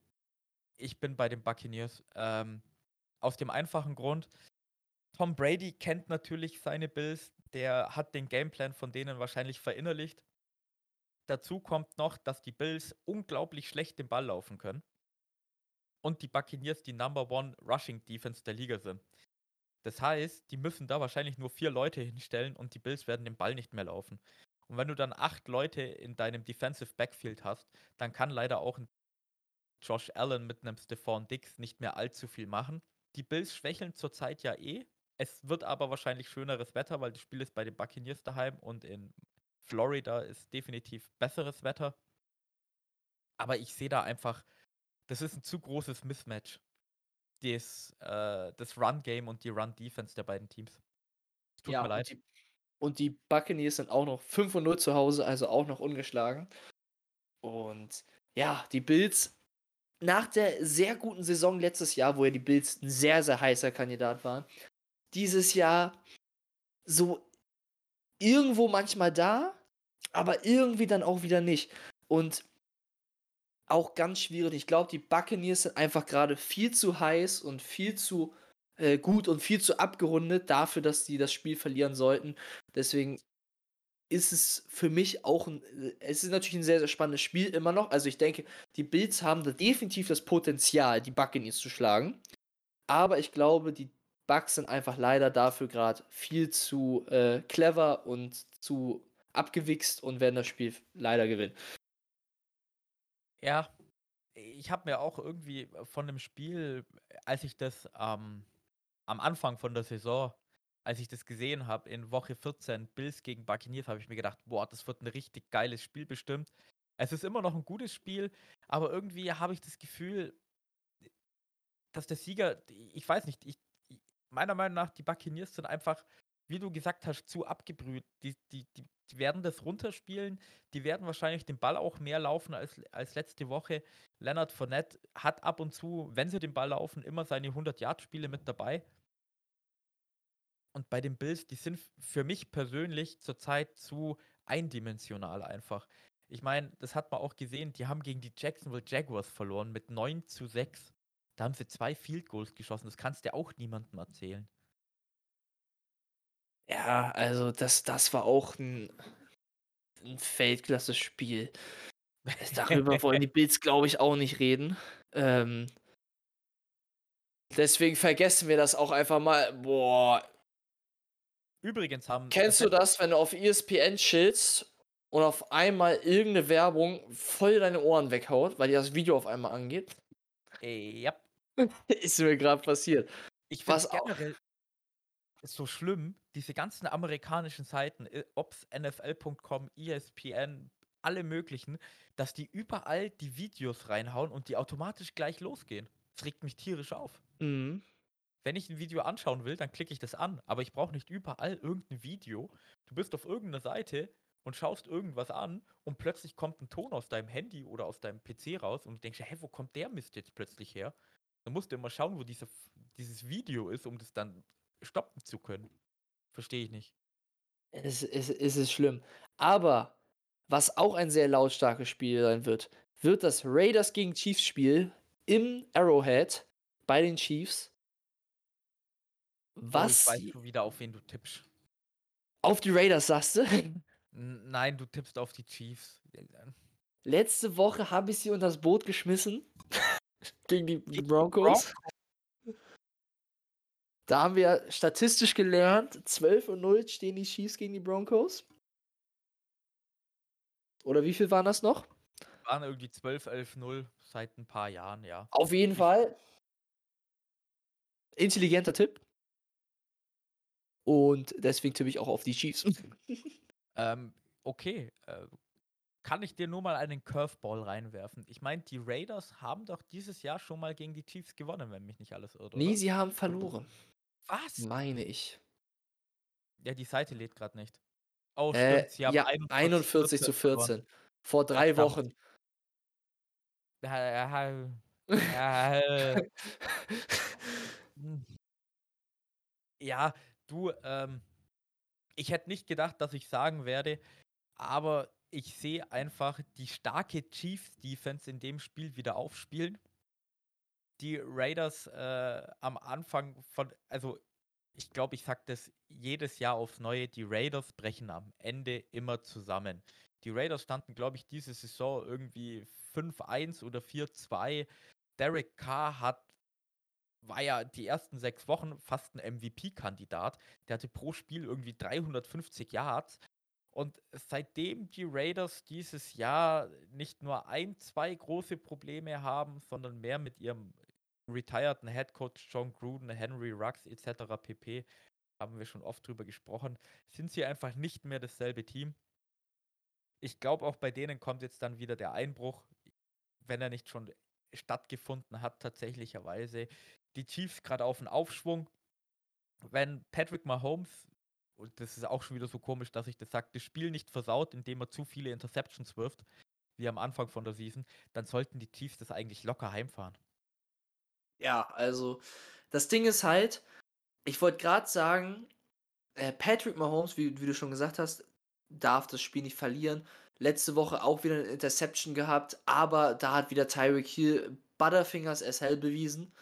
Ich bin bei den Buccaneers. Ähm, aus dem einfachen Grund, Tom Brady kennt natürlich seine Bills. Der hat den Gameplan von denen wahrscheinlich verinnerlicht. Dazu kommt noch, dass die Bills unglaublich schlecht den Ball laufen können. Und die Buccaneers die Number One Rushing Defense der Liga sind. Das heißt, die müssen da wahrscheinlich nur vier Leute hinstellen und die Bills werden den Ball nicht mehr laufen. Und wenn du dann acht Leute in deinem Defensive Backfield hast, dann kann leider auch ein Josh Allen mit einem Stephon Dix nicht mehr allzu viel machen. Die Bills schwächeln zurzeit ja eh. Es wird aber wahrscheinlich schöneres Wetter, weil das Spiel ist bei den Buccaneers daheim und in Florida ist definitiv besseres Wetter. Aber ich sehe da einfach, das ist ein zu großes Mismatch. Das, äh, das Run-Game und die Run-Defense der beiden Teams. Es tut ja, mir leid. Die, und die Buccaneers sind auch noch 5 0 zu Hause, also auch noch ungeschlagen. Und ja, die Bills nach der sehr guten Saison letztes Jahr, wo ja die Bills ein sehr, sehr heißer Kandidat waren, dieses Jahr so irgendwo manchmal da, aber irgendwie dann auch wieder nicht. Und auch ganz schwierig. Ich glaube, die Buccaneers sind einfach gerade viel zu heiß und viel zu äh, gut und viel zu abgerundet dafür, dass sie das Spiel verlieren sollten. Deswegen ist es für mich auch ein, äh, es ist natürlich ein sehr, sehr spannendes Spiel immer noch. Also ich denke, die Bills haben da definitiv das Potenzial, die Buccaneers zu schlagen. Aber ich glaube, die Bugs sind einfach leider dafür gerade viel zu äh, clever und zu abgewichst und werden das Spiel leider gewinnen. Ja, ich habe mir auch irgendwie von dem Spiel, als ich das ähm, am Anfang von der Saison, als ich das gesehen habe, in Woche 14, Bills gegen Buccaneers, habe ich mir gedacht, boah, das wird ein richtig geiles Spiel bestimmt. Es ist immer noch ein gutes Spiel, aber irgendwie habe ich das Gefühl, dass der Sieger, ich weiß nicht, ich, meiner Meinung nach, die Buccaneers sind einfach, wie du gesagt hast, zu abgebrüht. Die, die, die, die werden das runterspielen. Die werden wahrscheinlich den Ball auch mehr laufen als, als letzte Woche. Leonard Fournette hat ab und zu, wenn sie den Ball laufen, immer seine 100-Yard-Spiele mit dabei. Und bei den Bills, die sind für mich persönlich zurzeit zu eindimensional einfach. Ich meine, das hat man auch gesehen, die haben gegen die Jacksonville Jaguars verloren mit 9 zu 6. Da haben sie zwei Field Goals geschossen. Das kannst du auch niemandem erzählen. Ja, also das, das war auch ein, ein Feldklasse-Spiel. Darüber wollen die Bills, glaube ich, auch nicht reden. Ähm, Deswegen vergessen wir das auch einfach mal. Boah. Übrigens haben. Kennst du das, wenn du auf ESPN chillst und auf einmal irgendeine Werbung voll deine Ohren weghaut, weil dir das Video auf einmal angeht? Ja. Ist mir gerade passiert. Ich finde auch- generell so schlimm, diese ganzen amerikanischen Seiten, äh, ob's NFL.com, ESPN, alle möglichen, dass die überall die Videos reinhauen und die automatisch gleich losgehen. Das regt mich tierisch auf. Mhm. Wenn ich ein Video anschauen will, dann klicke ich das an, aber ich brauche nicht überall irgendein Video. Du bist auf irgendeiner Seite und schaust irgendwas an und plötzlich kommt ein Ton aus deinem Handy oder aus deinem PC raus und du denkst, hä, wo kommt der Mist jetzt plötzlich her? Dann musst du immer schauen, wo diese, dieses Video ist, um das dann stoppen zu können. Verstehe ich nicht. Es, es, es ist schlimm. Aber was auch ein sehr lautstarkes Spiel sein wird, wird das Raiders gegen Chiefs Spiel im Arrowhead bei den Chiefs. Oh, Was ich weiß schon wieder, auf wen du tippst. auf die Raiders sagst du? Nein, du tippst auf die Chiefs. Letzte Woche habe ich sie unter das Boot geschmissen. gegen die Broncos. Da haben wir statistisch gelernt, 12 und 0 stehen die Chiefs gegen die Broncos. Oder wie viel waren das noch? Waren irgendwie 12, 11, 0 seit ein paar Jahren, ja. Auf jeden Fall. Intelligenter Tipp. Und deswegen tippe ich auch auf die Chiefs. Ähm, okay. Äh, kann ich dir nur mal einen Curveball reinwerfen? Ich meine, die Raiders haben doch dieses Jahr schon mal gegen die Chiefs gewonnen, wenn mich nicht alles irrt. nee, oder? sie haben verloren. Was? Meine ich. Ja, die Seite lädt gerade nicht. Oh, Äh, stimmt. Sie haben ja, 41 zu gewonnen. 14. Vor drei Verdammt. Wochen. Ja. Ja, du, ähm, ich hätte nicht gedacht, dass ich sagen werde, aber ich sehe einfach die starke Chiefs-Defense in dem Spiel wieder aufspielen. Die Raiders äh, am Anfang von, also ich glaube, ich sage das jedes Jahr aufs Neue, die Raiders brechen am Ende immer zusammen. Die Raiders standen, glaube ich, diese Saison irgendwie 5-1 oder 4-2. Derek Carr hat, war ja die ersten sechs Wochen fast ein MVP-Kandidat. Der hatte pro Spiel irgendwie 350 Yards. Und seitdem die Raiders dieses Jahr nicht nur ein, zwei große Probleme haben, sondern mehr mit ihrem retireden Headcoach John Gruden, Henry Ruggs etc. pp. haben wir schon oft drüber gesprochen, sind sie einfach nicht mehr dasselbe Team. Ich glaube, auch bei denen kommt jetzt dann wieder der Einbruch, wenn er nicht schon stattgefunden hat, tatsächlicherweise. Die Chiefs gerade auf den Aufschwung. Wenn Patrick Mahomes, und das ist auch schon wieder so komisch, dass ich das sage, das Spiel nicht versaut, indem er zu viele Interceptions wirft, wie am Anfang von der Season, dann sollten die Chiefs das eigentlich locker heimfahren. Ja, also das Ding ist halt, ich wollte gerade sagen, äh, Patrick Mahomes, wie, wie du schon gesagt hast, darf das Spiel nicht verlieren. Letzte Woche auch wieder eine Interception gehabt, aber da hat wieder Tyreek Hill Butterfingers hell bewiesen.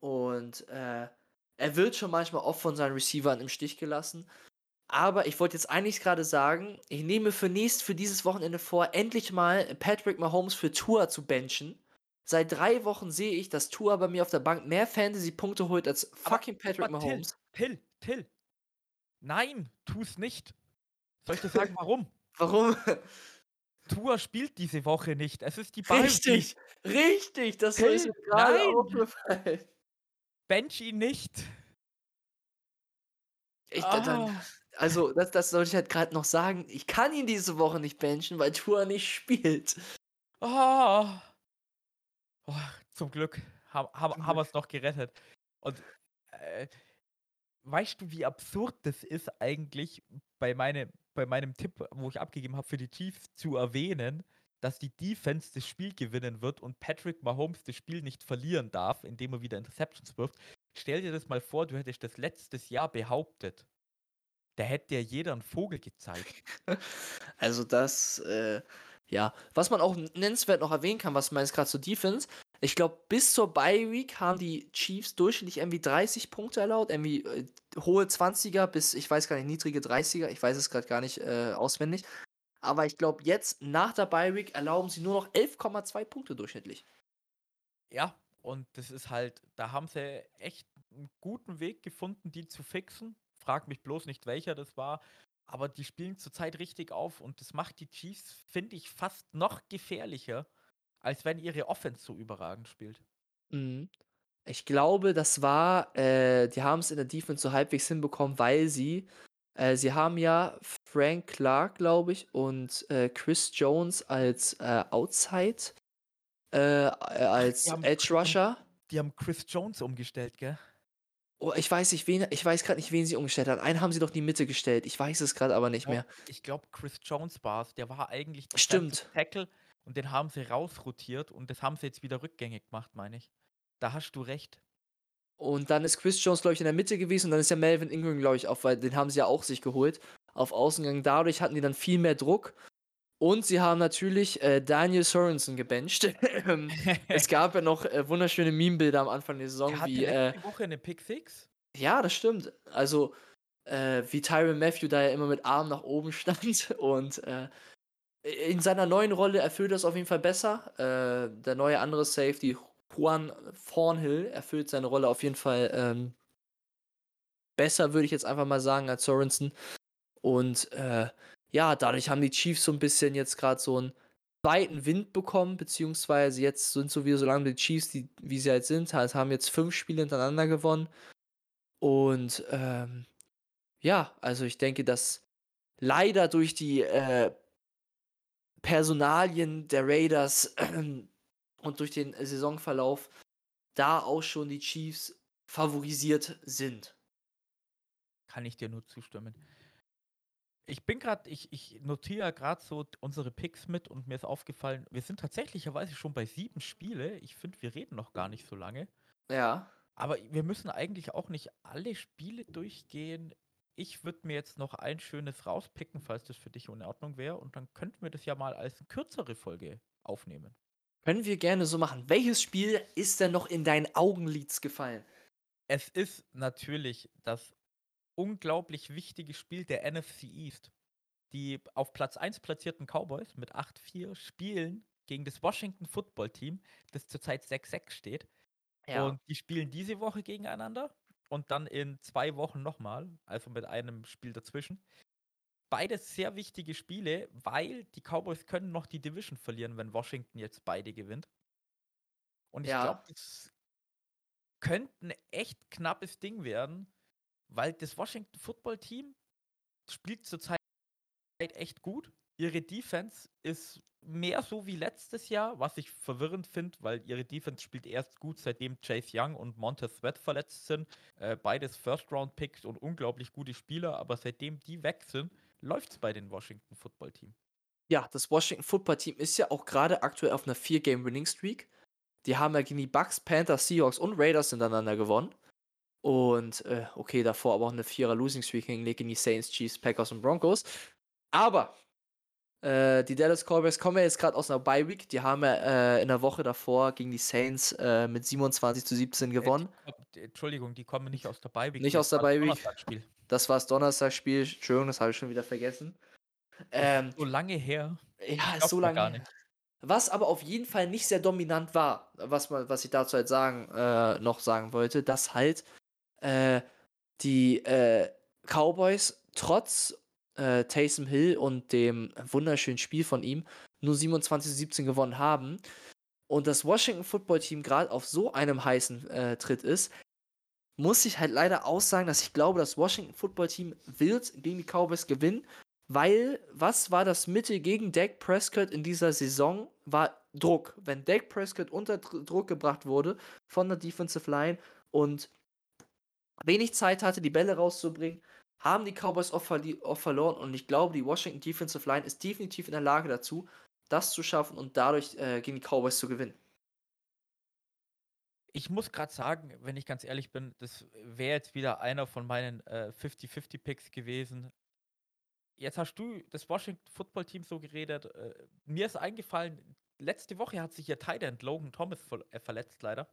Und äh, er wird schon manchmal oft von seinen Receivern im Stich gelassen. Aber ich wollte jetzt eigentlich gerade sagen, ich nehme für nächst, für dieses Wochenende vor, endlich mal Patrick Mahomes für Tour zu benchen. Seit drei Wochen sehe ich, dass Tua bei mir auf der Bank mehr Fantasy-Punkte holt als fucking Patrick Aber Till, Mahomes. Till, Till. Nein, tu's nicht. Soll ich dir sagen, warum? Warum? Tua spielt diese Woche nicht. Es ist die Week. richtig, richtig, das Till, ist mir gerade aufgefallen. Bench ihn nicht. Ich, dann, Ah. also, das, das sollte ich halt gerade noch sagen. Ich kann ihn diese Woche nicht benchen, weil Tua nicht spielt. Oh. Oh, zum Glück haben, Zum haben wir es noch gerettet. Und äh, weißt du, wie absurd das ist eigentlich bei, meine, bei meinem Tipp, wo ich abgegeben habe für die Chiefs, zu erwähnen, dass die Defense das Spiel gewinnen wird und Patrick Mahomes das Spiel nicht verlieren darf, indem er wieder Interceptions wirft. Stell dir das mal vor, du hättest das letztes Jahr behauptet. Da hätte dir jeder einen Vogel gezeigt. Also das, äh, ja. Was man auch nennenswert noch erwähnen kann, was jetzt gerade zur Defense, ich glaube, bis zur Bye Week haben die Chiefs durchschnittlich irgendwie 30 Punkte erlaubt, irgendwie äh, hohe 20er bis, ich weiß gar nicht, niedrige 30er, ich weiß es gerade gar nicht äh, auswendig. Aber ich glaube, jetzt nach der Bye Week erlauben sie nur noch 11,2 Punkte durchschnittlich. Ja, Und das ist halt, da haben sie echt einen guten Weg gefunden, die zu fixen. Frag mich bloß nicht, welcher das war. Aber die spielen zurzeit richtig auf und das macht die Chiefs, finde ich, fast noch gefährlicher, als wenn ihre Offense so überragend spielt. Mhm. Ich glaube, das war, äh, die haben es in der Defense so halbwegs hinbekommen, weil sie, äh, sie haben ja Frank Clark, glaube ich, und äh, Chris Jones als äh, Outside, äh, als Edge Rusher. Die haben Chris Jones umgestellt, gell? Oh, ich weiß nicht, wen, ich weiß gerade nicht, wen sie umgestellt hat. Einen haben sie doch in die Mitte gestellt. Ich weiß es gerade aber nicht mehr. Ich glaube, Chris Jones war es. Der war eigentlich der Stimmt. Tackle und den haben sie rausrotiert und das haben sie jetzt wieder rückgängig gemacht, meine ich. Da hast du recht. Und dann ist Chris Jones, glaube ich, in der Mitte gewesen und dann ist ja Melvin Ingram, glaube ich, auf, weil den haben sie ja auch sich geholt, auf Außen gegangen. Dadurch hatten die dann viel mehr Druck. Und sie haben natürlich äh, Daniel Sorensen gebencht. Es gab ja noch äh, wunderschöne Meme-Bilder am Anfang der Saison, Der wie, äh, letzte Woche eine Pick Six. ja, das stimmt. Also, äh, wie Tyron Matthew da ja immer mit Arm nach oben stand und äh, in seiner neuen Rolle erfüllt das auf jeden Fall besser. Äh, der neue andere Safety, Juan Thornhill, erfüllt seine Rolle auf jeden Fall ähm, besser, würde ich jetzt einfach mal sagen, als Sorensen. Und äh, ja, dadurch haben die Chiefs so ein bisschen jetzt gerade so einen zweiten Wind bekommen, beziehungsweise jetzt sind so wie so lange die Chiefs, die, wie sie halt sind, halt, haben jetzt fünf Spiele hintereinander gewonnen. Und ähm, ja, also ich denke, dass leider durch die äh, Personalien der Raiders und durch den Saisonverlauf da auch schon die Chiefs favorisiert sind. Kann ich dir nur zustimmen. Ich bin gerade, ich, ich notiere gerade so unsere Picks mit und mir ist aufgefallen, wir sind tatsächlicherweise schon bei sieben Spiele. Ich finde, wir reden noch gar nicht so lange. Ja. Aber wir müssen eigentlich auch nicht alle Spiele durchgehen. Ich würde mir jetzt noch ein schönes rauspicken, falls das für dich in Ordnung wäre. Und dann könnten wir das ja mal als kürzere Folge aufnehmen. Können wir gerne so machen. Welches Spiel ist denn noch in dein Augenlids gefallen? Es ist natürlich das unglaublich wichtige Spiel der NFC East. Die auf Platz 1 platzierten Cowboys mit 8-4 spielen gegen das Washington Football Team, das zurzeit 6-6 steht. Und die spielen diese Woche gegeneinander und dann in zwei Wochen nochmal, also mit einem Spiel dazwischen. Beides sehr wichtige Spiele, weil die Cowboys können noch die Division verlieren, wenn Washington jetzt beide gewinnt. Und ich Ja. glaube, das könnte ein echt knappes Ding werden, weil das Washington Football Team spielt zurzeit echt gut. Ihre Defense ist mehr so wie letztes Jahr, was ich verwirrend finde, weil ihre Defense spielt erst gut, seitdem Chase Young und Montez Sweat verletzt sind. Äh, beides First-Round-Picks und unglaublich gute Spieler, aber seitdem die weg sind, läuft es bei den Washington Football Team. Ja, das Washington Football Team ist ja auch gerade aktuell auf einer 4-Game-Winning-Streak. Die haben ja gegen die Bucks, Panthers, Seahawks und Raiders hintereinander gewonnen. Und, äh, okay, davor aber auch eine 4er-Losing-Streak hingelegt gegen die Saints, Chiefs, Packers und Broncos. Aber äh, die Dallas Cowboys kommen ja jetzt gerade aus einer Bye-Week. Die haben ja äh, in der Woche davor gegen die Saints äh, mit 27 zu 17 gewonnen. Äh, die, kom- Entschuldigung, die kommen nicht aus der Bye Week. Nicht aus der Bye Week. Das war das Donnerstagsspiel. Entschuldigung, das habe ich schon wieder vergessen. Ähm, So lange her. ja, ist so lange gar her. nicht. Was aber auf jeden Fall nicht sehr dominant war, was, man, was ich dazu halt sagen, äh, noch sagen wollte, dass halt äh, die äh, Cowboys trotz äh, Taysom Hill und dem wunderschönen Spiel von ihm nur 27 zu 17 gewonnen haben und das Washington Football Team gerade auf so einem heißen äh, Tritt ist, muss ich halt leider aussagen, dass ich glaube, das Washington Football Team wird gegen die Cowboys gewinnen, weil was war das Mittel gegen Dak Prescott in dieser Saison? War Druck. Wenn Dak Prescott unter Dr- Druck gebracht wurde von der Defensive Line und wenig Zeit hatte, die Bälle rauszubringen, haben die Cowboys oft, verli- oft verloren und ich glaube, die Washington Defensive Line ist definitiv in der Lage dazu, das zu schaffen und dadurch äh, gegen die Cowboys zu gewinnen. Ich muss gerade sagen, wenn ich ganz ehrlich bin, das wäre jetzt wieder einer von meinen äh, 50-50-Picks gewesen. Jetzt hast du das Washington Football Team so geredet. Äh, mir ist eingefallen, letzte Woche hat sich ihr Tight End Logan Thomas ver äh, verletzt, leider.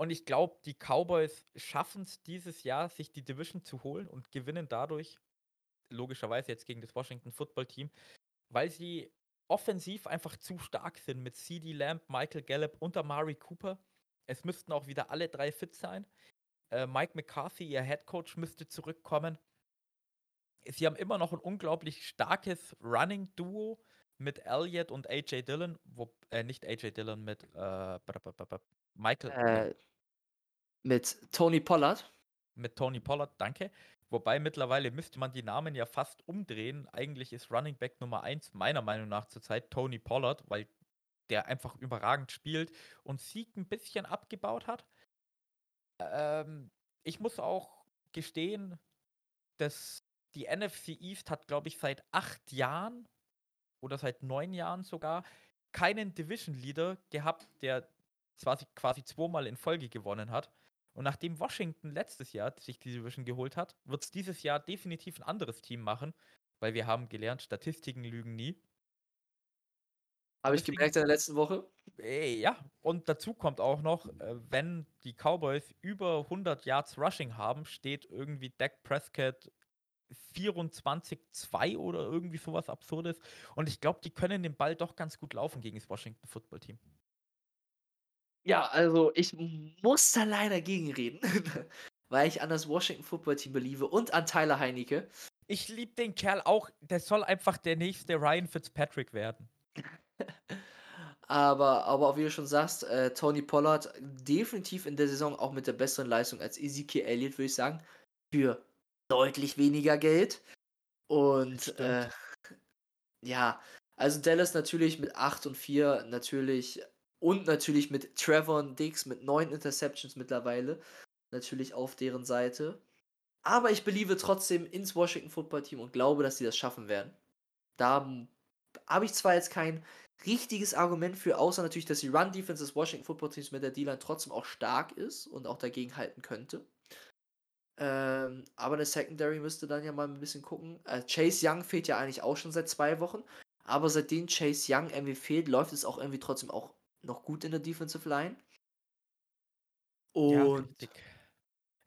Und ich glaube, die Cowboys schaffen es dieses Jahr, sich die Division zu holen und gewinnen dadurch, logischerweise jetzt gegen das Washington Football Team, weil sie offensiv einfach zu stark sind mit CD Lamb, Michael Gallup und Amari Cooper. Es müssten auch wieder alle drei fit sein. Äh, Mike McCarthy, ihr Head Coach, müsste zurückkommen. Sie haben immer noch ein unglaublich starkes Running-Duo mit Elliott und AJ Dillon, wo, äh, nicht AJ Dillon, mit äh, Michael. Äh, mit Tony Pollard. Mit Tony Pollard, danke. Wobei mittlerweile müsste man die Namen ja fast umdrehen. Eigentlich ist Running Back Nummer 1 meiner Meinung nach zurzeit Tony Pollard, weil der einfach überragend spielt und Sieg ein bisschen abgebaut hat. Ähm, ich muss auch gestehen, dass die NFC East hat, glaube ich, seit acht Jahren oder seit neun Jahren sogar keinen Division Leader gehabt, der quasi, quasi zweimal in Folge gewonnen hat. Und nachdem Washington letztes Jahr sich die Division geholt hat, wird es dieses Jahr definitiv ein anderes Team machen, weil wir haben gelernt, Statistiken lügen nie. Habe ich gemerkt in der letzten Woche. Äh, ja, und dazu kommt auch noch, äh, wenn die Cowboys über 100 Yards Rushing haben, steht irgendwie Dak Prescott 24-2 oder irgendwie sowas Absurdes. Und ich glaube, die können den Ball doch ganz gut laufen gegen das Washington Football Team. Ja, also ich muss da leider gegenreden, weil ich an das Washington Football Team beliebe und an Tyler Heinecke. Ich liebe den Kerl auch. Der soll einfach der nächste Ryan Fitzpatrick werden. aber, aber wie du schon sagst, äh, Tony Pollard definitiv in der Saison auch mit der besseren Leistung als Ezekiel Elliott, würde ich sagen. Für deutlich weniger Geld. Und äh, ja, also Dallas natürlich mit 8 und 4 natürlich und natürlich mit Trevor Dix mit 9 Interceptions mittlerweile natürlich auf deren Seite. Aber ich beliebe trotzdem ins Washington Football Team und glaube, dass sie das schaffen werden. Da habe ich zwar jetzt kein richtiges Argument für, außer natürlich, dass die Run Defense des Washington Football Teams mit der D-Line trotzdem auch stark ist und auch dagegen halten könnte. Ähm, aber eine Secondary müsste dann ja mal ein bisschen gucken. Äh, Chase Young fehlt ja eigentlich auch schon seit zwei Wochen. Aber seitdem Chase Young irgendwie fehlt, läuft es auch irgendwie trotzdem auch noch gut in der Defensive Line. Und. Ja,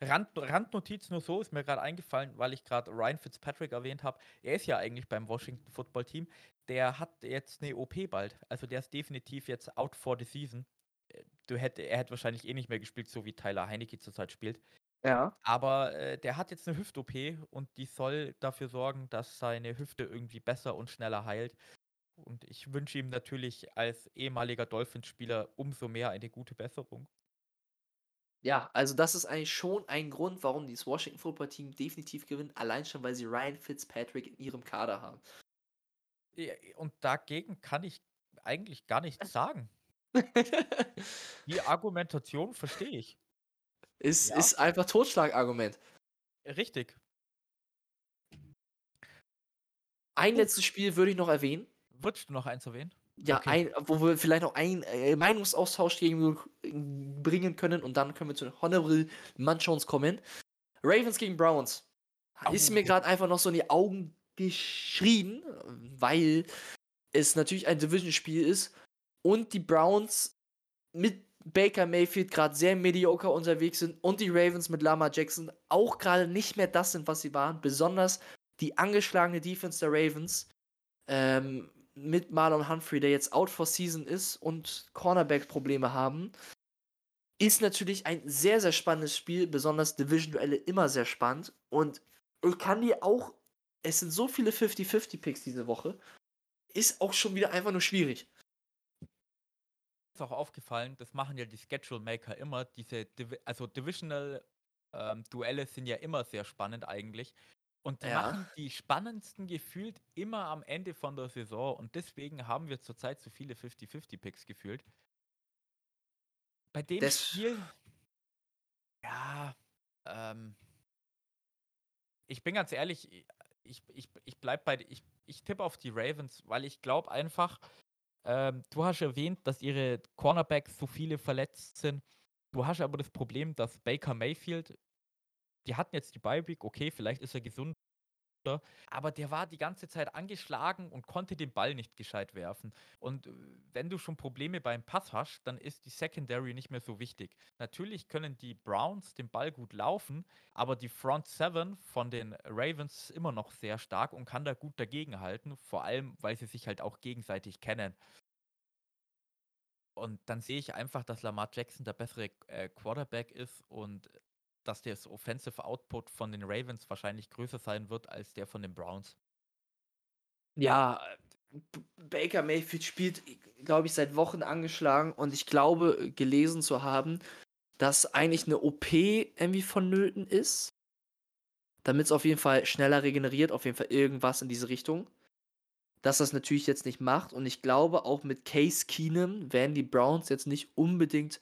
Rand, Randnotiz nur so ist mir gerade eingefallen, weil ich gerade Ryan Fitzpatrick erwähnt habe. Er ist ja eigentlich beim Washington Football Team. Der hat jetzt eine OP bald. Also der ist definitiv jetzt out for the season. Äh, du hätte, er hätte wahrscheinlich eh nicht mehr gespielt, so wie Tyler Heinecke zurzeit spielt. Ja. Aber äh, der hat jetzt eine Hüft-OP und die soll dafür sorgen, dass seine Hüfte irgendwie besser und schneller heilt. Und ich wünsche ihm natürlich als ehemaliger Dolphins-Spieler umso mehr eine gute Besserung. Ja, also das ist eigentlich schon ein Grund, warum dieses Washington Football Team definitiv gewinnt, allein schon, weil sie Ryan Fitzpatrick in ihrem Kader haben. Und dagegen kann ich eigentlich gar nichts sagen. Die Argumentation verstehe ich. Ist, ja. ist einfach Totschlagargument. Richtig. Ein letztes Spiel würde ich noch erwähnen. Würdest du noch eins erwähnen? Ja, okay. ein, wo wir vielleicht noch einen äh, Meinungsaustausch gegen bringen können und dann können wir zu den Honorable Munchons kommen. Ravens gegen Browns. Oh. Ist mir gerade einfach noch so in die Augen geschrien, weil es natürlich ein Division-Spiel ist und die Browns mit Baker Mayfield gerade sehr mediocre unterwegs sind und die Ravens mit Lama Jackson auch gerade nicht mehr das sind, was sie waren. Besonders die angeschlagene Defense der Ravens ähm, mit Marlon Humphrey, der jetzt out for season ist und Cornerback-Probleme haben, ist natürlich ein sehr, sehr spannendes Spiel. Besonders Division-Duelle immer sehr spannend. Und ich kann dir auch, es sind so viele 50-50-Picks diese Woche, ist auch schon wieder einfach nur schwierig ist auch aufgefallen, das machen ja die Schedule Maker immer. Diese, Divi also Divisional ähm, Duelle sind ja immer sehr spannend eigentlich. Und die ja. machen die spannendsten gefühlt immer am Ende von der Saison. Und deswegen haben wir zurzeit so viele 50-50-Picks gefühlt. Bei dem das Spiel, ja, ähm, ich bin ganz ehrlich, ich, ich, ich bleib bei, ich, ich tippe auf die Ravens, weil ich glaube einfach, ähm, du hast erwähnt, dass ihre Cornerbacks so viele verletzt sind. Du hast aber das Problem, dass Baker Mayfield, die hatten jetzt die Week, okay, vielleicht ist er gesund, aber der war die ganze Zeit angeschlagen und konnte den Ball nicht gescheit werfen. Und äh, wenn du schon Probleme beim Pass hast, dann ist die Secondary nicht mehr so wichtig. Natürlich können die Browns den Ball gut laufen, aber die Front Seven von den Ravens ist immer noch sehr stark und kann da gut dagegenhalten, vor allem weil sie sich halt auch gegenseitig kennen. Und dann sehe ich einfach, dass Lamar Jackson der bessere äh, Quarterback ist und dass das Offensive Output von den Ravens wahrscheinlich größer sein wird als der von den Browns. Ja, Baker Mayfield spielt, glaube ich, seit Wochen angeschlagen und ich glaube, gelesen zu haben, dass eigentlich eine OP irgendwie vonnöten ist, damit es auf jeden Fall schneller regeneriert, auf jeden Fall irgendwas in diese Richtung. Dass das natürlich jetzt nicht macht und ich glaube, auch mit Case Keenum werden die Browns jetzt nicht unbedingt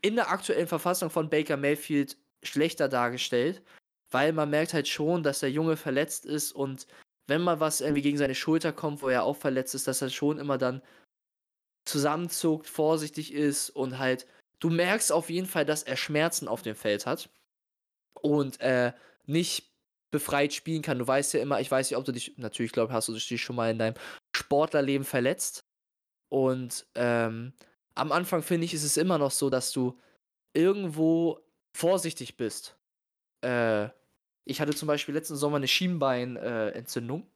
in der aktuellen Verfassung von Baker Mayfield schlechter dargestellt, weil man merkt halt schon, dass der Junge verletzt ist und wenn mal was irgendwie gegen seine Schulter kommt, wo er auch verletzt ist, dass er schon immer dann zusammenzuckt, vorsichtig ist und halt, du merkst auf jeden Fall, dass er Schmerzen auf dem Feld hat und äh, nicht befreit spielen kann. Du weißt ja immer, ich weiß nicht, ob du dich, natürlich glaube hast du dich schon mal in deinem Sportlerleben verletzt und ähm, am Anfang finde ich, ist es immer noch so, dass du irgendwo vorsichtig bist. Äh, ich hatte zum Beispiel letzten Sommer eine Schienbeinentzündung. Äh,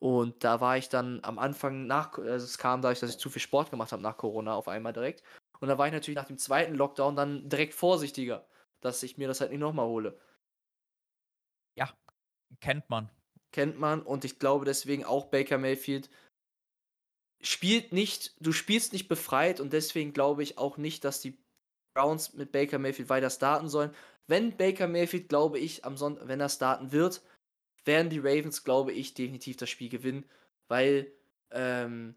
und da war ich dann am Anfang nach, also es kam dadurch, dass ich zu viel Sport gemacht habe nach Corona auf einmal direkt. Und da war ich natürlich nach dem zweiten Lockdown dann direkt vorsichtiger, dass ich mir das halt nicht nochmal hole. Ja, kennt man. Kennt man und ich glaube deswegen auch Baker Mayfield spielt nicht, du spielst nicht befreit und deswegen glaube ich auch nicht, dass die Browns mit Baker Mayfield weiter starten sollen. Wenn Baker Mayfield, glaube ich, am Sonntag, wenn er starten wird, werden die Ravens, glaube ich, definitiv das Spiel gewinnen, weil ähm,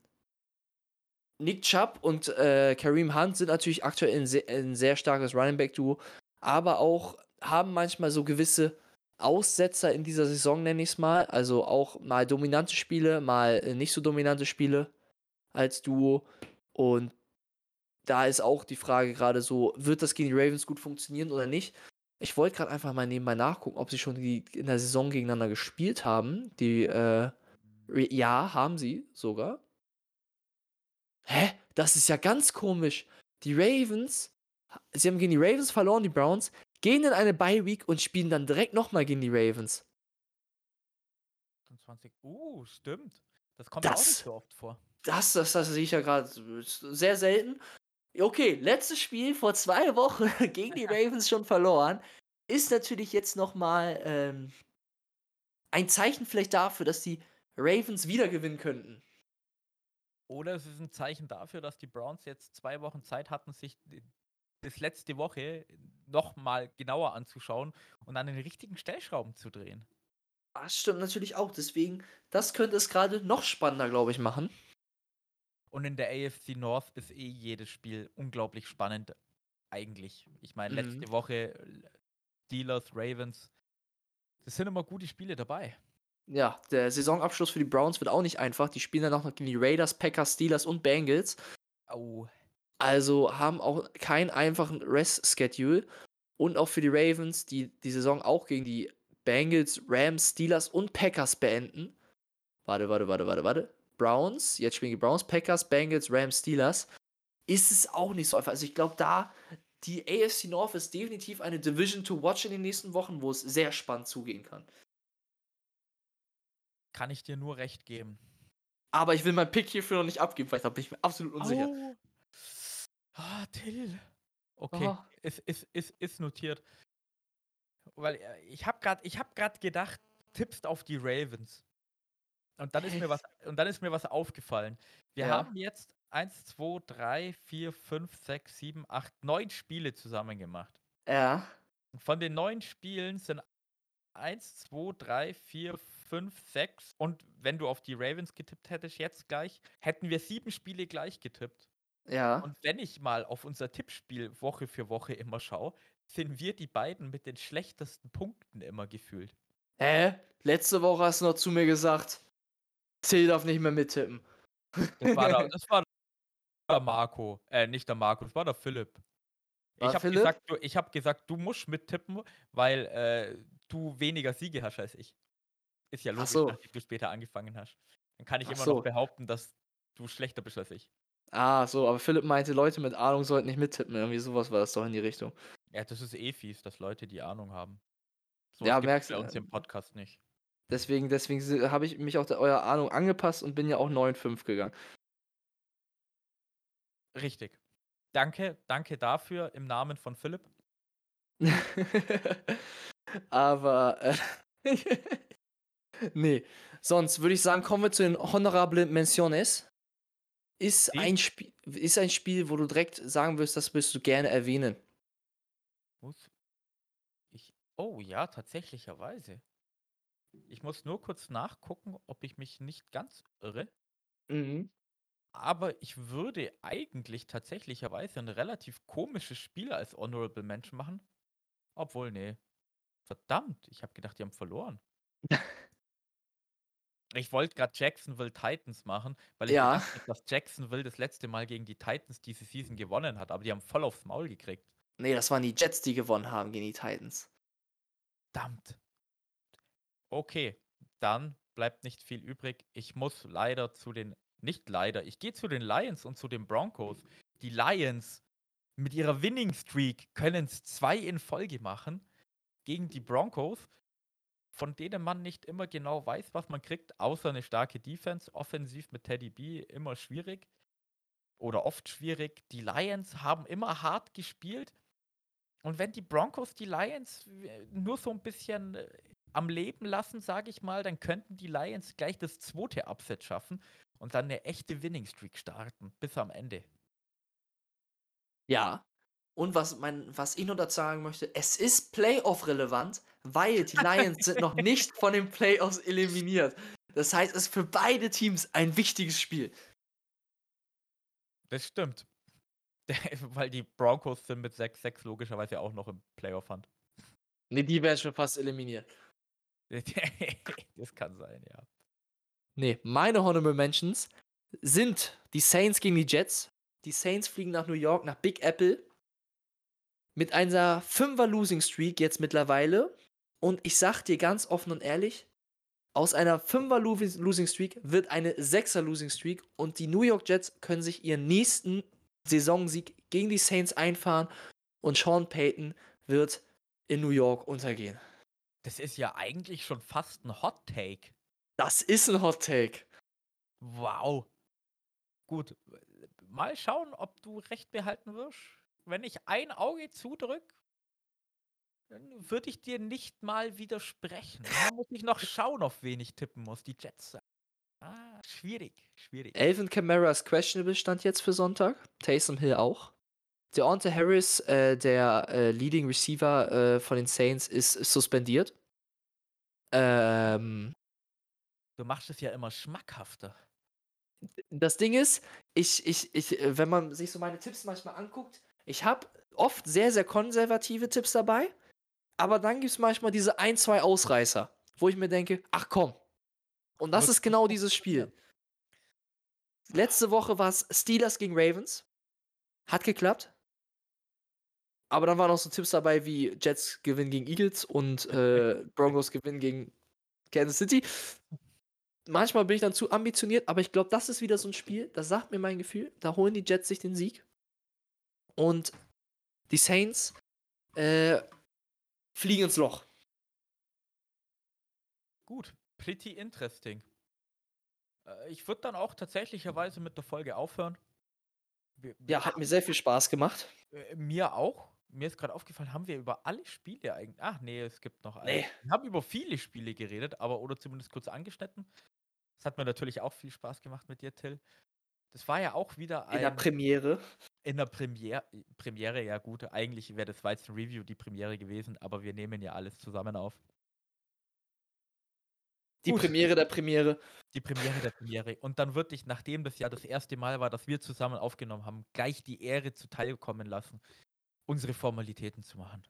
Nick Chubb und äh, Kareem Hunt sind natürlich aktuell ein, se ein sehr starkes Running Back Duo, aber auch haben manchmal so gewisse Aussetzer in dieser Saison, nenne ich es mal. Also auch mal dominante Spiele, mal nicht so dominante Spiele als Duo. Und da ist auch die Frage gerade so, wird das gegen die Ravens gut funktionieren oder nicht? Ich wollte gerade einfach mal nebenbei nachgucken, ob sie schon die in der Saison gegeneinander gespielt haben. Die, äh, ja, haben sie sogar. Hä? Das ist ja ganz komisch. Die Ravens, sie haben gegen die Ravens verloren, die Browns, gehen in eine Bye Week und spielen dann direkt nochmal gegen die Ravens. 20. Uh, stimmt. Das kommt das, auch nicht so oft vor. Das, das, das sehe ich ja gerade sehr selten. Okay, letztes Spiel vor zwei Wochen gegen die Ravens schon verloren. Ist natürlich jetzt nochmal ähm, ein Zeichen vielleicht dafür, dass die Ravens wieder gewinnen könnten. Oder es ist ein Zeichen dafür, dass die Browns jetzt zwei Wochen Zeit hatten, sich das letzte Woche nochmal genauer anzuschauen und an den richtigen Stellschrauben zu drehen. Das stimmt natürlich auch. Deswegen, das könnte es gerade noch spannender, glaube ich, machen. Und in der AFC North ist eh jedes Spiel unglaublich spannend, eigentlich. Ich meine, letzte mhm. Woche Steelers, Ravens. Das sind immer gute Spiele dabei. Ja, der Saisonabschluss für die Browns wird auch nicht einfach. Die spielen dann auch noch gegen die Raiders, Packers, Steelers und Bengals. Oh. Also haben auch keinen einfachen Rest-Schedule. Und auch für die Ravens, die die Saison auch gegen die Bengals, Rams, Steelers und Packers beenden. Warte, warte, warte, warte, warte. Browns, jetzt spielen die Browns, Packers, Bengals, Rams, Steelers, ist es auch nicht so einfach. Also ich glaube, da die AFC North ist definitiv eine Division to watch in den nächsten Wochen, wo es sehr spannend zugehen kann. Kann ich dir nur recht geben. Aber ich will mein Pick hierfür noch nicht abgeben, weil da bin ich mir absolut unsicher. Oh. Ah, Till. Okay, oh. ist, ist, ist, ist notiert. Weil äh, ich habe gerade hab gedacht, tippst auf die Ravens. Und dann ist mir was, und dann ist mir was aufgefallen. Wir ja. haben jetzt 1, 2, 3, 4, 5, 6, 7, 8, 9 Spiele zusammen gemacht. Ja. Von den neun Spielen sind 1, 2, 3, 4, 5, 6. Und wenn du auf die Ravens getippt hättest, jetzt gleich, hätten wir sieben Spiele gleich getippt. Ja. Und wenn ich mal auf unser Tippspiel Woche für Woche immer schaue, sind wir die beiden mit den schlechtesten Punkten immer gefühlt. Hä? Letzte Woche hast du noch zu mir gesagt, Till darf nicht mehr mittippen. Das war, der, das war der Marco. Äh, nicht der Marco, das war der Philipp. War ich habe gesagt, du, hab gesagt, du musst mittippen, weil äh, du weniger Siege hast als ich. Ist ja logisch, so. nachdem du später angefangen hast. Dann kann ich Ach immer so. noch behaupten, dass du schlechter bist als ich. Ah, so, aber Philipp meinte, Leute mit Ahnung sollten nicht mittippen. Irgendwie sowas war das doch in die Richtung. Ja, das ist eh fies, dass Leute die Ahnung haben. So Ja, merkst bei du, uns äh, im Podcast nicht. Deswegen, deswegen habe ich mich auch der, eurer Ahnung angepasst und bin ja auch 9,5 gegangen. Richtig. Danke, danke dafür im Namen von Philipp. aber äh, nee, sonst würde ich sagen, kommen wir zu den honorable Menciones. Ist ein, Spiel, ist ein Spiel, wo du direkt sagen wirst, das willst du gerne erwähnen. Muss ich. Oh ja, tatsächlicherweise. Ich muss nur kurz nachgucken, ob ich mich nicht ganz irre. Mhm. Aber ich würde eigentlich tatsächlicherweise ein relativ komisches Spiel als Honorable Mention machen. Obwohl, nee. Verdammt, ich habe gedacht, die haben verloren. Ich wollte gerade Jacksonville Titans machen, weil ich Ja. gedacht habe, dass Jacksonville das letzte Mal gegen die Titans diese Season gewonnen hat, aber die haben voll aufs Maul gekriegt. Nee, das waren die Jets, die gewonnen haben gegen die Titans. Verdammt. Okay, dann bleibt nicht viel übrig. Ich muss leider zu den, nicht leider, ich gehe zu den Lions und zu den Broncos. Die Lions mit ihrer Winning Streak können es zwei in Folge machen gegen die Broncos, von denen man nicht immer genau weiß, was man kriegt, außer eine starke Defense. Offensiv mit Teddy B immer schwierig oder oft schwierig. Die Lions haben immer hart gespielt. Und wenn die Broncos die Lions nur so ein bisschen äh, am Leben lassen, sage ich mal, dann könnten die Lions gleich das zweite Upset schaffen und dann eine echte Winning Streak starten bis am Ende. Ja. Und was, mein, was ich nur dazu sagen möchte, es ist Playoff-relevant, weil die Lions sind noch nicht von den Playoffs eliminiert. Das heißt, es ist für beide Teams ein wichtiges Spiel. Das stimmt. Weil die Broncos sind mit 6-6 logischerweise auch noch im Playoff-Hand. Ne, die werden schon fast eliminiert. das kann sein, ja. Nee, meine Honorable Mentions sind die Saints gegen die Jets. Die Saints fliegen nach New York, nach Big Apple. Mit einer 5er Losing Streak jetzt mittlerweile. Und ich sag dir ganz offen und ehrlich, aus einer 5er Lo- Losing Streak wird eine 6er Losing Streak und die New York Jets können sich ihren nächsten Saisonsieg gegen die Saints einfahren und Sean Payton wird in New York untergehen. Das ist ja eigentlich schon fast ein Hot Take. Das ist ein Hot Take. Wow. Gut. Mal schauen, ob du recht behalten wirst. Wenn ich ein Auge zudrück, dann würde ich dir nicht mal widersprechen. Da muss ich noch schauen, auf wen ich tippen muss. Die Jets. Ah, schwierig, schwierig. Elvin Kamara ist questionable stand jetzt für Sonntag. Taysom Hill auch. Deontay Harris, äh, der äh, Leading Receiver äh, von den Saints, ist suspendiert. Ähm, Du machst es ja immer schmackhafter. das Ding ist, ich, ich, ich, äh, wenn man sich so meine Tipps manchmal anguckt, ich habe oft sehr, sehr konservative Tipps dabei, aber dann gibt es manchmal diese ein, zwei Ausreißer, wo ich mir denke, ach komm. Und das ist genau dieses Spiel. Letzte Woche war es Steelers gegen Ravens. Hat geklappt. Aber dann waren auch so Tipps dabei wie Jets gewinnen gegen Eagles und äh, Broncos gewinnen gegen Kansas City. Manchmal bin ich dann zu ambitioniert, aber ich glaube, das ist wieder so ein Spiel, das sagt mir mein Gefühl. Da holen die Jets sich den Sieg. Und die Saints äh, fliegen ins Loch. Gut, pretty interesting. Äh, Ich würde dann auch tatsächlicherweise mit der Folge aufhören. Wir, Ja, hat mir sehr viel Spaß gemacht. Äh, mir auch. Mir ist gerade aufgefallen, haben wir über alle Spiele eigentlich. Ach nee, es gibt noch Nee. eine. Wir haben über viele Spiele geredet, aber oder zumindest kurz angeschnitten. Das hat mir natürlich auch viel Spaß gemacht mit dir, Till. Das war ja auch wieder ein. In der Premiere. in der Premiere, Premiere, ja gut. Eigentlich wäre das Weizen Review die Premiere gewesen, aber wir nehmen ja alles zusammen auf. Die Gut. Premiere der Premiere. Die Premiere der Premiere. Und dann würde ich, nachdem das ja das erste Mal war, dass wir zusammen aufgenommen haben, gleich die Ehre zuteilkommen lassen, unsere Formalitäten zu machen.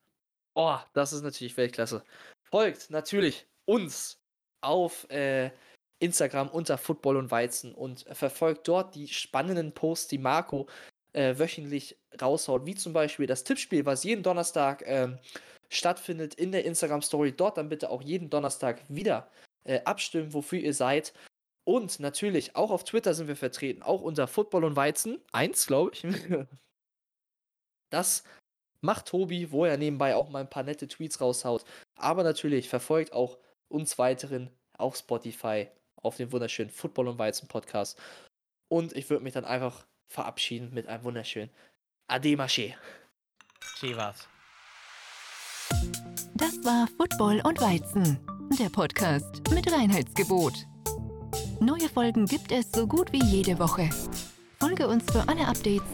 Oh, das ist natürlich Weltklasse. Folgt natürlich uns auf äh, Instagram unter Football und Weizen und verfolgt dort die spannenden Posts, die Marco äh, wöchentlich raushaut, wie zum Beispiel das Tippspiel, was jeden Donnerstag ähm, stattfindet in der Instagram Story. Dort dann bitte auch jeden Donnerstag wieder äh, abstimmen, wofür ihr seid. Und natürlich, auch auf Twitter sind wir vertreten, auch unter Football und Weizen. Eins, glaube ich. Das macht Tobi, wo er nebenbei auch mal ein paar nette Tweets raushaut. Aber natürlich verfolgt auch uns weiteren auf Spotify, auf dem wunderschönen Football und Weizen Podcast. Und ich würde mich dann einfach verabschieden mit einem wunderschönen Ade Maché. Chivas. Das war Football und Weizen, der Podcast mit Reinheitsgebot. Neue Folgen gibt es so gut wie jede Woche. Folge uns für alle Updates